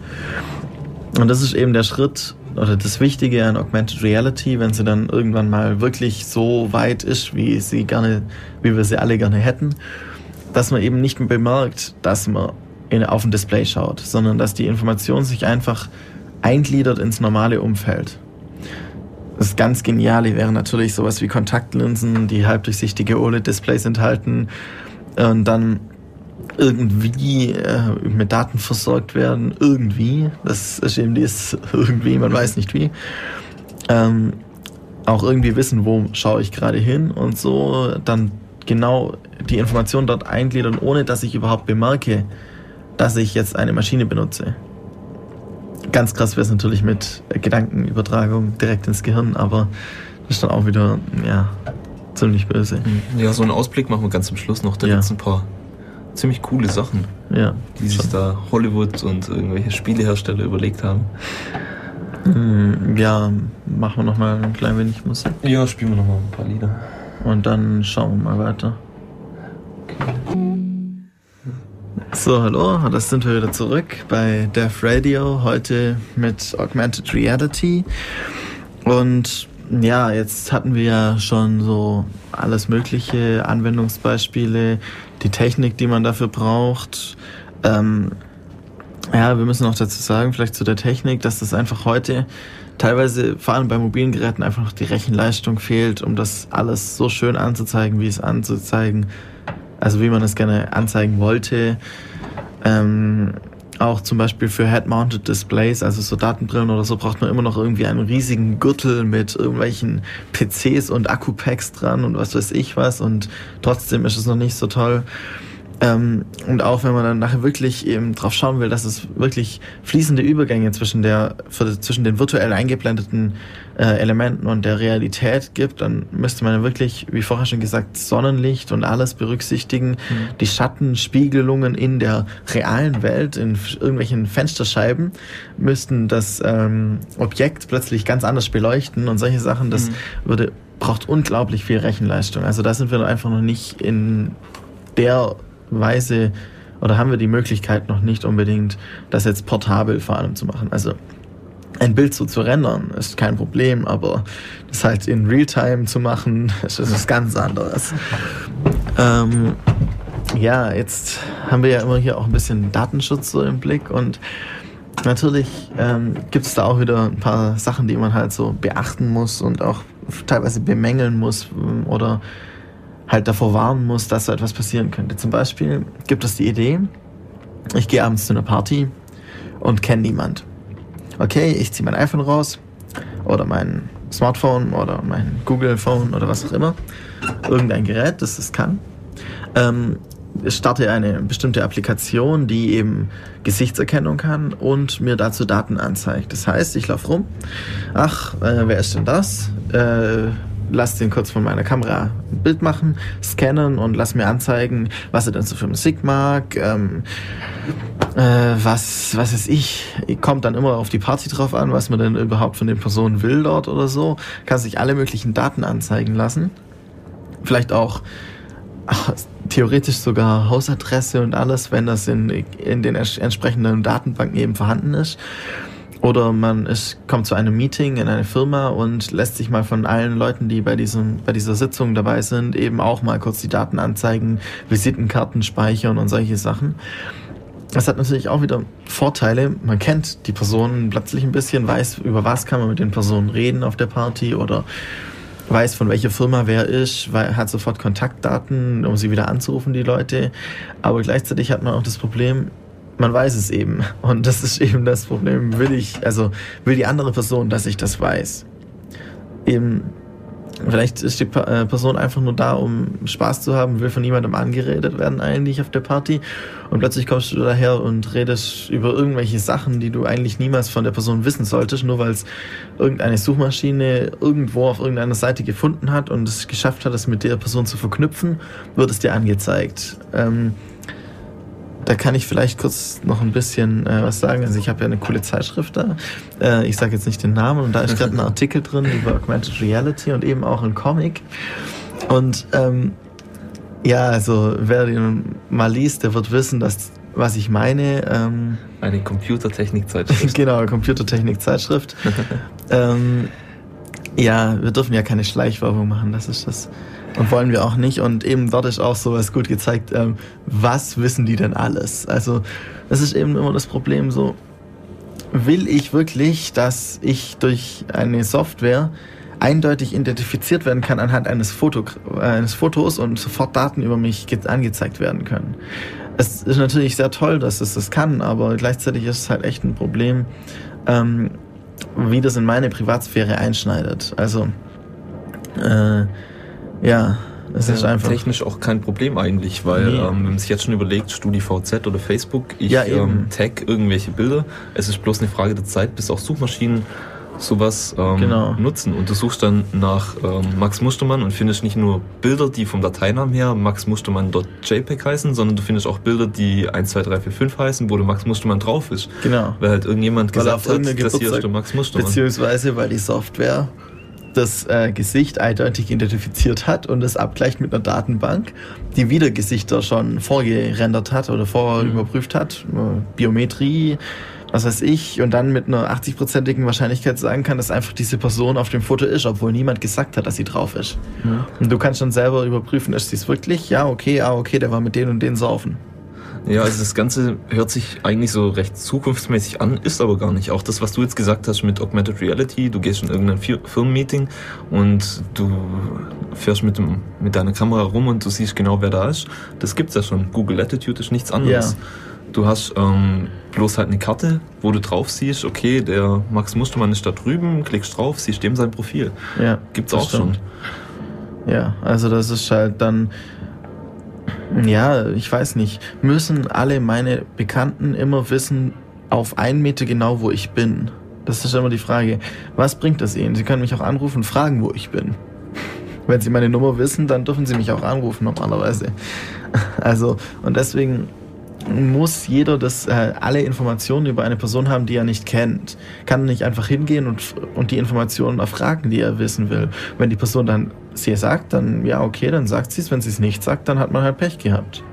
Und das ist eben der Schritt oder das Wichtige an Augmented Reality, wenn sie dann irgendwann mal wirklich so weit ist, wie sie gerne, wie wir sie alle gerne hätten, dass man eben nicht mehr bemerkt, dass man in, auf dem Display schaut, sondern dass die Information sich einfach eingliedert ins normale Umfeld. Das ganz Geniale wäre natürlich sowas wie Kontaktlinsen, die halbdurchsichtige OLED-Displays enthalten und dann irgendwie äh, mit Daten versorgt werden, irgendwie. Das ist eben dieses irgendwie, man weiß nicht wie. Ähm, auch irgendwie wissen, wo schaue ich gerade hin und so dann genau die Information dort eingliedern, ohne dass ich überhaupt bemerke, dass ich jetzt eine Maschine benutze. Ganz krass wäre es natürlich mit Gedankenübertragung direkt ins Gehirn, aber das ist dann auch wieder, ja, ziemlich böse. Ja, so einen Ausblick machen wir ganz zum Schluss noch. Da ja. gibt es ein paar ziemlich coole Sachen, ja, die sich da Hollywood und irgendwelche Spielehersteller überlegt haben. Mhm, ja, machen wir noch mal ein klein wenig Musik. Ja, spielen wir noch mal ein paar Lieder. Und dann schauen wir mal weiter. Okay. So, hallo, das sind wir wieder zurück bei Deaf Radio, heute mit Augmented Reality. Und ja, jetzt hatten wir ja schon so alles mögliche Anwendungsbeispiele, die Technik, die man dafür braucht. Ähm, ja, wir müssen auch dazu sagen, vielleicht zu der Technik, dass das einfach heute teilweise, vor allem bei mobilen Geräten, einfach noch die Rechenleistung fehlt, um das alles so schön anzuzeigen, wie es anzuzeigen, also wie man es gerne anzeigen wollte. Ähm, auch zum Beispiel für Head-Mounted Displays, also so Datenbrillen oder so, braucht man immer noch irgendwie einen riesigen Gürtel mit irgendwelchen PCs und Akkupacks dran und was weiß ich was und trotzdem ist es noch nicht so toll. Ähm, und auch wenn man dann nachher wirklich eben drauf schauen will, dass es wirklich fließende Übergänge zwischen der zwischen den virtuell eingeblendeten äh, Elementen und der Realität gibt, dann müsste man wirklich, wie vorher schon gesagt, Sonnenlicht und alles berücksichtigen, mhm. die Schattenspiegelungen in der realen Welt, in irgendwelchen Fensterscheiben, müssten das ähm, Objekt plötzlich ganz anders beleuchten und solche Sachen, das mhm. würde braucht unglaublich viel Rechenleistung. Also da sind wir einfach noch nicht in der Weise oder haben wir die Möglichkeit noch nicht unbedingt, das jetzt portabel vor allem zu machen. Also ein Bild so zu rendern ist kein Problem, aber das halt in Realtime zu machen, <laughs> ist was ganz anderes. Ähm, ja, jetzt haben wir ja immer hier auch ein bisschen Datenschutz so im Blick und natürlich ähm, gibt es da auch wieder ein paar Sachen, die man halt so beachten muss und auch teilweise bemängeln muss oder halt davor warnen muss, dass so etwas passieren könnte. Zum Beispiel gibt es die Idee, ich gehe abends zu einer Party und kenne niemand. Okay, ich ziehe mein iPhone raus oder mein Smartphone oder mein Google Phone oder was auch immer. Irgendein Gerät, das das kann. Ähm, starte eine bestimmte Applikation, die eben Gesichtserkennung kann und mir dazu Daten anzeigt. Das heißt, ich laufe rum. Ach, äh, wer ist denn das? Äh, lass den kurz von meiner Kamera ein Bild machen, scannen und lass mir anzeigen, was er denn so für Musik mag, ähm, äh, was, was ist ich, kommt dann immer auf die Party drauf an, was man denn überhaupt von den Personen will dort oder so, kann sich alle möglichen Daten anzeigen lassen, vielleicht auch ach, theoretisch sogar Hausadresse und alles, wenn das in, in den entsprechenden Datenbanken eben vorhanden ist. Oder man ist, kommt zu einem Meeting in eine Firma und lässt sich mal von allen Leuten, die bei, diesem, bei dieser Sitzung dabei sind, eben auch mal kurz die Daten anzeigen, Visitenkarten speichern und solche Sachen. Das hat natürlich auch wieder Vorteile. Man kennt die Personen plötzlich ein bisschen, weiß, über was kann man mit den Personen reden auf der Party oder weiß, von welcher Firma wer ist, hat sofort Kontaktdaten, um sie wieder anzurufen, die Leute. Aber gleichzeitig hat man auch das Problem, man weiß es eben. Und das ist eben das Problem. Will ich, also will die andere Person, dass ich das weiß? Eben, vielleicht ist die äh, Person einfach nur da, um Spaß zu haben, will von niemandem angeredet werden eigentlich auf der Party. Und plötzlich kommst du daher und redest über irgendwelche Sachen, die du eigentlich niemals von der Person wissen solltest, nur weil es irgendeine Suchmaschine irgendwo auf irgendeiner Seite gefunden hat und es geschafft hat, es mit der Person zu verknüpfen, wird es dir angezeigt. Ähm, da kann ich vielleicht kurz noch ein bisschen äh, was sagen. Also ich habe ja eine coole Zeitschrift da. Äh, ich sage jetzt nicht den Namen und da ist gerade ein <laughs> Artikel drin über Augmented Reality und eben auch ein Comic. Und ähm, ja, also wer den mal liest, der wird wissen, dass was ich meine. Ähm, eine Computertechnik-Zeitschrift. <laughs> genau, Computertechnik-Zeitschrift. <laughs> ähm, ja, wir dürfen ja keine Schleichwerbung machen, das ist das. Und wollen wir auch nicht. Und eben dort ist auch sowas gut gezeigt, ähm, was wissen die denn alles? Also, das ist eben immer das Problem so, will ich wirklich, dass ich durch eine Software eindeutig identifiziert werden kann anhand eines, Foto, eines Fotos und sofort Daten über mich angezeigt werden können. Es ist natürlich sehr toll, dass es das kann, aber gleichzeitig ist es halt echt ein Problem, ähm, wie das in meine Privatsphäre einschneidet. Also, äh, ja, es ist einfach. Technisch auch kein Problem eigentlich, weil nee. ähm, wenn man sich jetzt schon überlegt, StudiVZ oder Facebook, ich ja, ähm, tag irgendwelche Bilder. Es ist bloß eine Frage der Zeit, bis auch Suchmaschinen sowas ähm, genau. nutzen. Und du suchst dann nach ähm, Max Mustermann und findest nicht nur Bilder, die vom Dateinamen her Max Mustermann.jpg heißen, sondern du findest auch Bilder, die 1, 2, 3, 4, 5 heißen, wo der Max Mustermann drauf ist. Genau. Weil halt irgendjemand weil gesagt hat, das hier ist der Max Mustermann. Beziehungsweise weil die Software das äh, Gesicht eindeutig identifiziert hat und es abgleicht mit einer Datenbank, die wieder Gesichter schon vorgerendert hat oder vorüberprüft mhm. hat, Biometrie, was weiß ich, und dann mit einer 80-prozentigen Wahrscheinlichkeit sagen kann, dass einfach diese Person auf dem Foto ist, obwohl niemand gesagt hat, dass sie drauf ist. Mhm. Und du kannst dann selber überprüfen, ist sie es wirklich? Ja, okay, ah, okay, der war mit denen und denen saufen. Ja, also das Ganze hört sich eigentlich so recht zukunftsmäßig an, ist aber gar nicht. Auch das, was du jetzt gesagt hast mit Augmented Reality, du gehst in irgendein Firmenmeeting und du fährst mit, dem, mit deiner Kamera rum und du siehst genau, wer da ist. Das gibt's ja schon. Google Latitude ist nichts anderes. Du hast ähm, bloß halt eine Karte, wo du drauf siehst, okay, der Max Mustermann ist da drüben, klickst drauf, siehst dem sein Profil. Ja. Gibt's auch stimmt. schon. Ja, also das ist halt dann, ja, ich weiß nicht, müssen alle meine Bekannten immer wissen, auf einen Meter genau, wo ich bin? Das ist immer die Frage. Was bringt das ihnen? Sie können mich auch anrufen und fragen, wo ich bin. <laughs> Wenn sie meine Nummer wissen, dann dürfen sie mich auch anrufen normalerweise. <laughs> Also, und deswegen muss jeder das, äh, alle Informationen über eine Person haben, die er nicht kennt. Kann nicht einfach hingehen und, und die Informationen erfragen, die er wissen will. Wenn die Person dann sie sagt, dann ja, okay, dann sagt sie es. Wenn sie es nicht sagt, dann hat man halt Pech gehabt.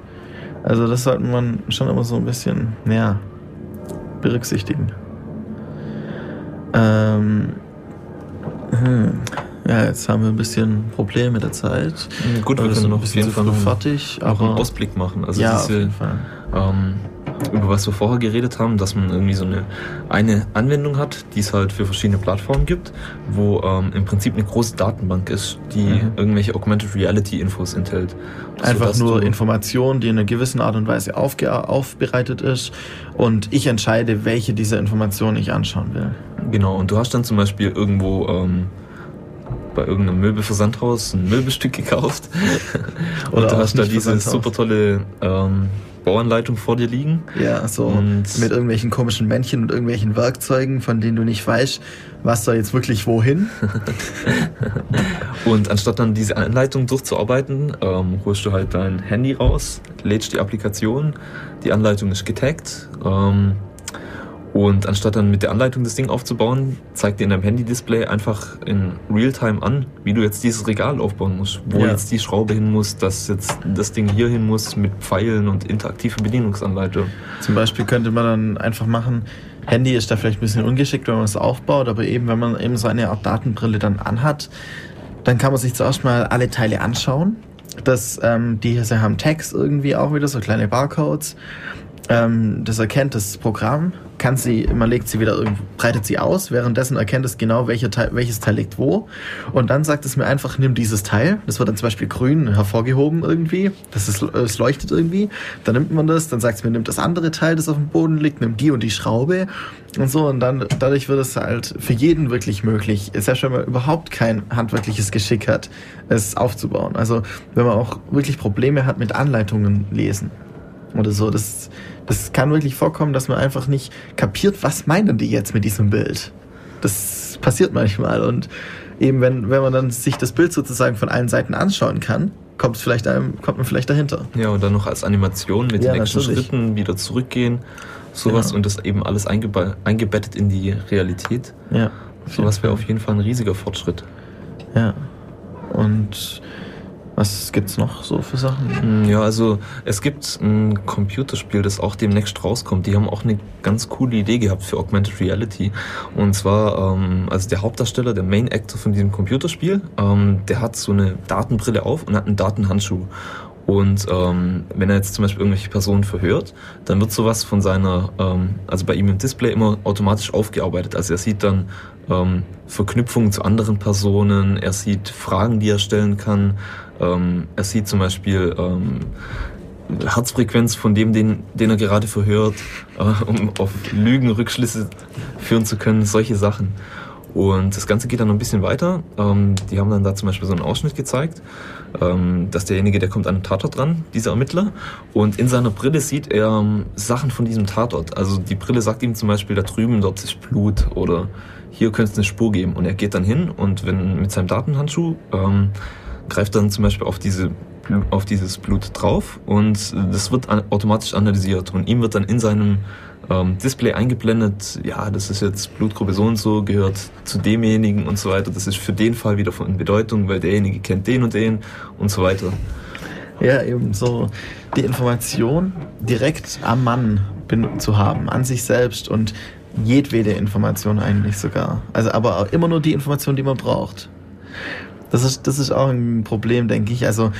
Also das sollte man schon immer so ein bisschen, ja, berücksichtigen. Ähm, hm. Ja, jetzt haben wir ein bisschen Probleme mit der Zeit. Gut, wir können noch auf jeden Fall fertig, aber einen Ausblick machen. Also ja, diese, ähm, über was wir vorher geredet haben, dass man irgendwie so eine, eine Anwendung hat, die es halt für verschiedene Plattformen gibt, wo ähm, im Prinzip eine große Datenbank ist, die mhm. irgendwelche Augmented Reality Infos enthält. Einfach nur Informationen, die in einer gewissen Art und Weise aufbereitet ist und ich entscheide, welche dieser Informationen ich anschauen will. Genau, und du hast dann zum Beispiel irgendwo ähm, bei irgendeinem Möbelversandhaus ein Möbelstück gekauft <laughs> und du hast da diese super tolle ähm, Bauanleitung vor dir liegen. Ja, so und mit irgendwelchen komischen Männchen und irgendwelchen Werkzeugen, von denen du nicht weißt, was da jetzt wirklich wohin. <laughs> und anstatt dann diese Anleitung durchzuarbeiten, ähm, holst du halt dein Handy raus, lädst die Applikation, die Anleitung ist getaggt. Ähm, und anstatt dann mit der Anleitung das Ding aufzubauen, zeigt dir in deinem Handy-Display einfach in Realtime an, wie du jetzt dieses Regal aufbauen musst. Wo ja. jetzt die Schraube hin muss, dass jetzt das Ding hier hin muss mit Pfeilen und interaktiver Bedienungsanleitung. Zum Beispiel könnte man dann einfach machen, Handy ist da vielleicht ein bisschen ungeschickt, wenn man es aufbaut, aber eben wenn man eben so eine Art Datenbrille dann anhat, dann kann man sich zuerst mal alle Teile anschauen. Das, ähm, die hier haben Tags irgendwie auch wieder, so kleine Barcodes. Ähm, das erkennt das Programm kann sie, man legt sie wieder irgendwo, breitet sie aus, währenddessen erkennt es genau, welche Teil, welches Teil liegt wo. Und dann sagt es mir einfach, nimm dieses Teil. Das wird dann zum Beispiel grün hervorgehoben irgendwie. Das ist, es leuchtet irgendwie. Dann nimmt man das, dann sagt es mir, nimm das andere Teil, das auf dem Boden liegt, nimm die und die Schraube und so. Und dann, dadurch wird es halt für jeden wirklich möglich, selbst wenn man überhaupt kein handwerkliches Geschick hat, es aufzubauen. Also, wenn man auch wirklich Probleme hat mit Anleitungen lesen oder so, das, es kann wirklich vorkommen, dass man einfach nicht kapiert, was meinen die jetzt mit diesem Bild. Das passiert manchmal. Und eben, wenn, wenn man dann sich das Bild sozusagen von allen Seiten anschauen kann, kommt, vielleicht einem, kommt man vielleicht dahinter. Ja, und dann noch als Animation mit ja, den nächsten natürlich. Schritten wieder zurückgehen, sowas genau. und das eben alles eingebe eingebettet in die Realität. Ja. Sowas wäre auf jeden Fall ein riesiger Fortschritt. Ja. Und was gibt's noch so für Sachen? Hm, ja, also es gibt ein Computerspiel, das auch demnächst rauskommt. Die haben auch eine ganz coole Idee gehabt für Augmented Reality. Und zwar, ähm, also der Hauptdarsteller, der Main Actor von diesem Computerspiel, ähm, der hat so eine Datenbrille auf und hat einen Datenhandschuh. Und ähm, wenn er jetzt zum Beispiel irgendwelche Personen verhört, dann wird sowas von seiner, ähm, also bei ihm im Display immer automatisch aufgearbeitet. Also er sieht dann ähm, Verknüpfungen zu anderen Personen, er sieht Fragen, die er stellen kann, ähm, er sieht zum Beispiel ähm, Herzfrequenz von dem, den, den er gerade verhört, äh, um auf Lügen Rückschlüsse führen zu können, solche Sachen. Und das Ganze geht dann noch ein bisschen weiter. Ähm, die haben dann da zum Beispiel so einen Ausschnitt gezeigt, ähm, dass derjenige, der kommt an den Tatort dran, dieser Ermittler, und in seiner Brille sieht er ähm, Sachen von diesem Tatort. Also die Brille sagt ihm zum Beispiel, da drüben, dort ist Blut oder hier könnte es eine Spur geben. Und er geht dann hin und wenn mit seinem Datenhandschuh ähm, greift dann zum Beispiel auf, diese, auf dieses Blut drauf und das wird automatisch analysiert und ihm wird dann in seinem ähm, Display eingeblendet, ja, das ist jetzt Blutgruppe so und so, gehört zu demjenigen und so weiter. Das ist für den Fall wieder von Bedeutung, weil derjenige kennt den und den und so weiter. Ja, eben so die Information direkt am Mann zu haben, an sich selbst und jedwede Information eigentlich sogar. Also aber immer nur die Information, die man braucht. Das ist, das ist auch ein Problem, denke ich. Also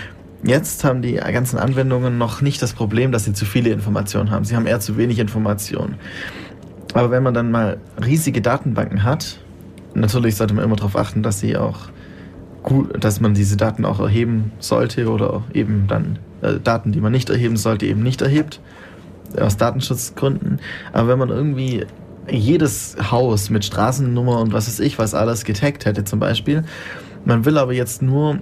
jetzt haben die ganzen Anwendungen noch nicht das Problem, dass sie zu viele Informationen haben. Sie haben eher zu wenig Informationen. Aber wenn man dann mal riesige Datenbanken hat, natürlich sollte man immer darauf achten, dass sie auch gut, dass man diese Daten auch erheben sollte oder eben dann äh, Daten, die man nicht erheben sollte, eben nicht erhebt. aus Datenschutzgründen. Aber wenn man irgendwie jedes Haus mit Straßennummer und was weiß ich, was alles getaggt hätte zum Beispiel, man will aber jetzt nur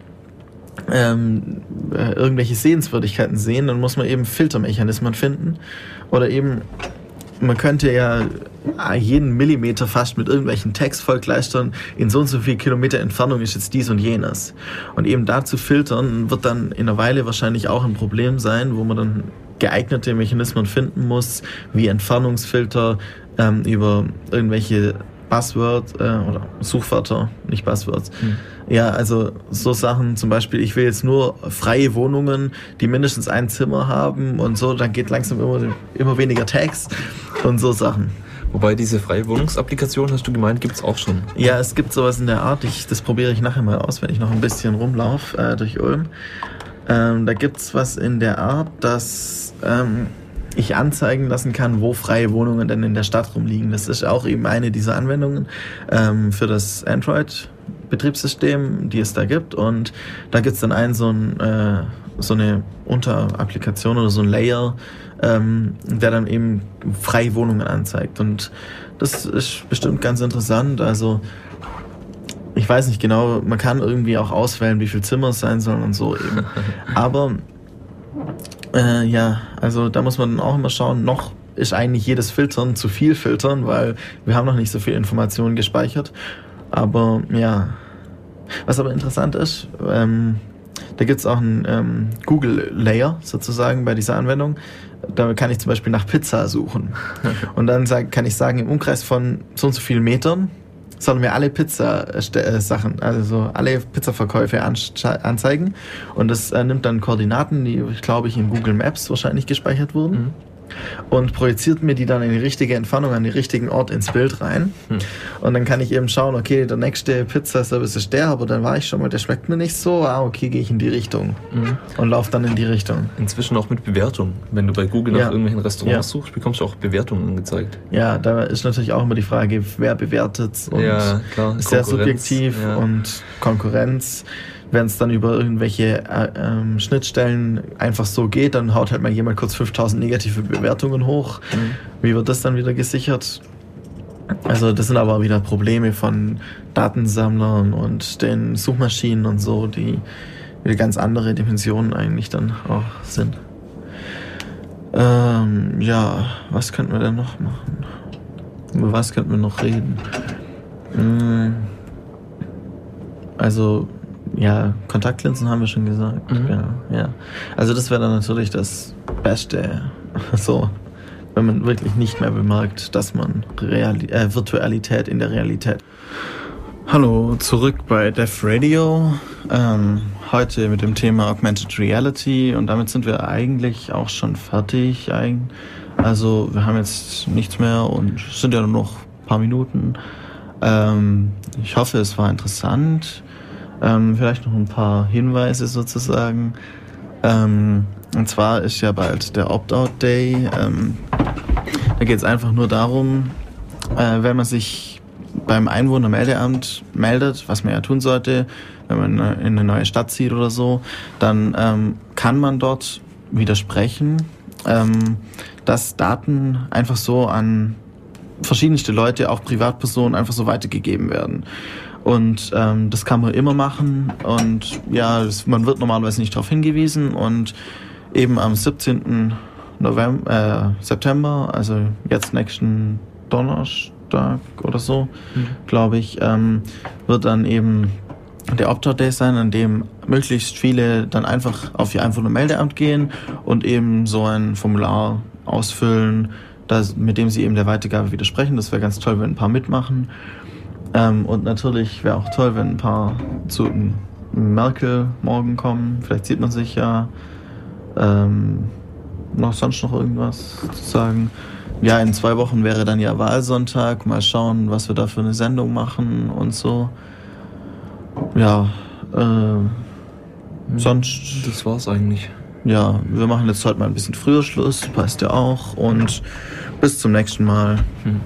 ähm, äh, irgendwelche Sehenswürdigkeiten sehen, dann muss man eben Filtermechanismen finden. Oder eben, man könnte ja jeden Millimeter fast mit irgendwelchen Text vollkleistern, in so und so viel Kilometer Entfernung ist jetzt dies und jenes. Und eben da zu filtern, wird dann in einer Weile wahrscheinlich auch ein Problem sein, wo man dann geeignete Mechanismen finden muss, wie Entfernungsfilter ähm, über irgendwelche Buzzwords äh, oder Suchwörter, nicht Buzzwords. Hm. Ja, also so Sachen, zum Beispiel, ich will jetzt nur freie Wohnungen, die mindestens ein Zimmer haben und so, dann geht langsam immer, immer weniger Tags und so Sachen. Wobei diese freie Wohnungsapplikation, hast du gemeint, gibt es auch schon. Ja, es gibt sowas in der Art. Ich, das probiere ich nachher mal aus, wenn ich noch ein bisschen rumlaufe äh, durch Ulm. Ähm, da gibt es was in der Art, dass ähm, ich anzeigen lassen kann, wo freie Wohnungen denn in der Stadt rumliegen. Das ist auch eben eine dieser Anwendungen ähm, für das Android-Betriebssystem, die es da gibt. Und da gibt es dann einen so, ein, äh, so eine Unterapplikation oder so ein Layer, ähm, der dann eben freie Wohnungen anzeigt. Und das ist bestimmt ganz interessant. Also ich weiß nicht genau, man kann irgendwie auch auswählen, wie viel Zimmer es sein sollen und so eben. <laughs> Aber äh, ja, also da muss man dann auch immer schauen, noch ist eigentlich jedes Filtern zu viel Filtern, weil wir haben noch nicht so viel Informationen gespeichert. Aber ja, was aber interessant ist, ähm, da gibt es auch einen ähm, Google Layer sozusagen bei dieser Anwendung. Da kann ich zum Beispiel nach Pizza suchen. <laughs> Und dann sag, kann ich sagen, im Umkreis von so und so vielen Metern sollen mir alle Pizza-Sachen, also alle Pizzaverkäufe anzeigen. Und das äh, nimmt dann Koordinaten, die, glaube ich, in Google Maps wahrscheinlich gespeichert wurden. Mhm und projiziert mir die dann in die richtige Entfernung an den richtigen Ort ins Bild rein. Hm. Und dann kann ich eben schauen, okay, der nächste Pizzaservice ist der, aber dann war ich schon mal, der schmeckt mir nicht so. Ah, okay, gehe ich in die Richtung mhm. und laufe dann in die Richtung. Inzwischen auch mit Bewertung. Wenn du bei Google nach ja. irgendwelchen Restaurants ja. suchst, bekommst du auch Bewertungen angezeigt. Ja, da ist natürlich auch immer die Frage, wer bewertet und ja, klar. ist sehr subjektiv ja. und Konkurrenz wenn es dann über irgendwelche äh, ähm, Schnittstellen einfach so geht, dann haut halt mal jemand kurz 5000 negative Bewertungen hoch. Mhm. Wie wird das dann wieder gesichert? Also das sind aber wieder Probleme von Datensammlern und den Suchmaschinen und so, die wieder ganz andere Dimensionen eigentlich dann auch sind. Ähm, ja, was könnten wir denn noch machen? Über was könnten wir noch reden? Hm, also ja, Kontaktlinsen haben wir schon gesagt. Mhm. Ja, ja. Also das wäre dann natürlich das Beste. <laughs> So, wenn man wirklich nicht mehr bemerkt, dass man Reali äh, Virtualität in der Realität. Hallo, zurück bei Def Radio. Ähm, heute mit dem Thema Augmented Reality und damit sind wir eigentlich auch schon fertig. Also wir haben jetzt nichts mehr und sind ja nur noch ein paar Minuten. Ähm, ich hoffe, es war interessant. Ähm, vielleicht noch ein paar Hinweise sozusagen. Ähm, und zwar ist ja bald der Opt-out-Day. Ähm, da geht es einfach nur darum, äh, wenn man sich beim Einwohnermeldeamt meldet, was man ja tun sollte, wenn man in eine neue Stadt zieht oder so, dann ähm, kann man dort widersprechen, ähm, dass Daten einfach so an verschiedenste Leute, auch Privatpersonen, einfach so weitergegeben werden. Und ähm, das kann man immer machen. Und ja, das, man wird normalerweise nicht darauf hingewiesen. Und eben am 17. November, äh, September, also jetzt nächsten Donnerstag oder so, mhm. glaube ich, ähm, wird dann eben der Opt-out-Day sein, an dem möglichst viele dann einfach auf ihr Einwohnermeldeamt gehen und eben so ein Formular ausfüllen, das, mit dem sie eben der Weitergabe widersprechen. Das wäre ganz toll, wenn ein paar mitmachen. Ähm, und natürlich wäre auch toll, wenn ein paar zu Merkel morgen kommen. Vielleicht sieht man sich ja. Ähm, noch sonst noch irgendwas zu sagen. Ja, in zwei Wochen wäre dann ja Wahlsonntag. Mal schauen, was wir da für eine Sendung machen und so. Ja, äh, sonst. Das war's eigentlich. Ja, wir machen jetzt heute mal ein bisschen früher Schluss, passt ja auch. Und bis zum nächsten Mal. Hm.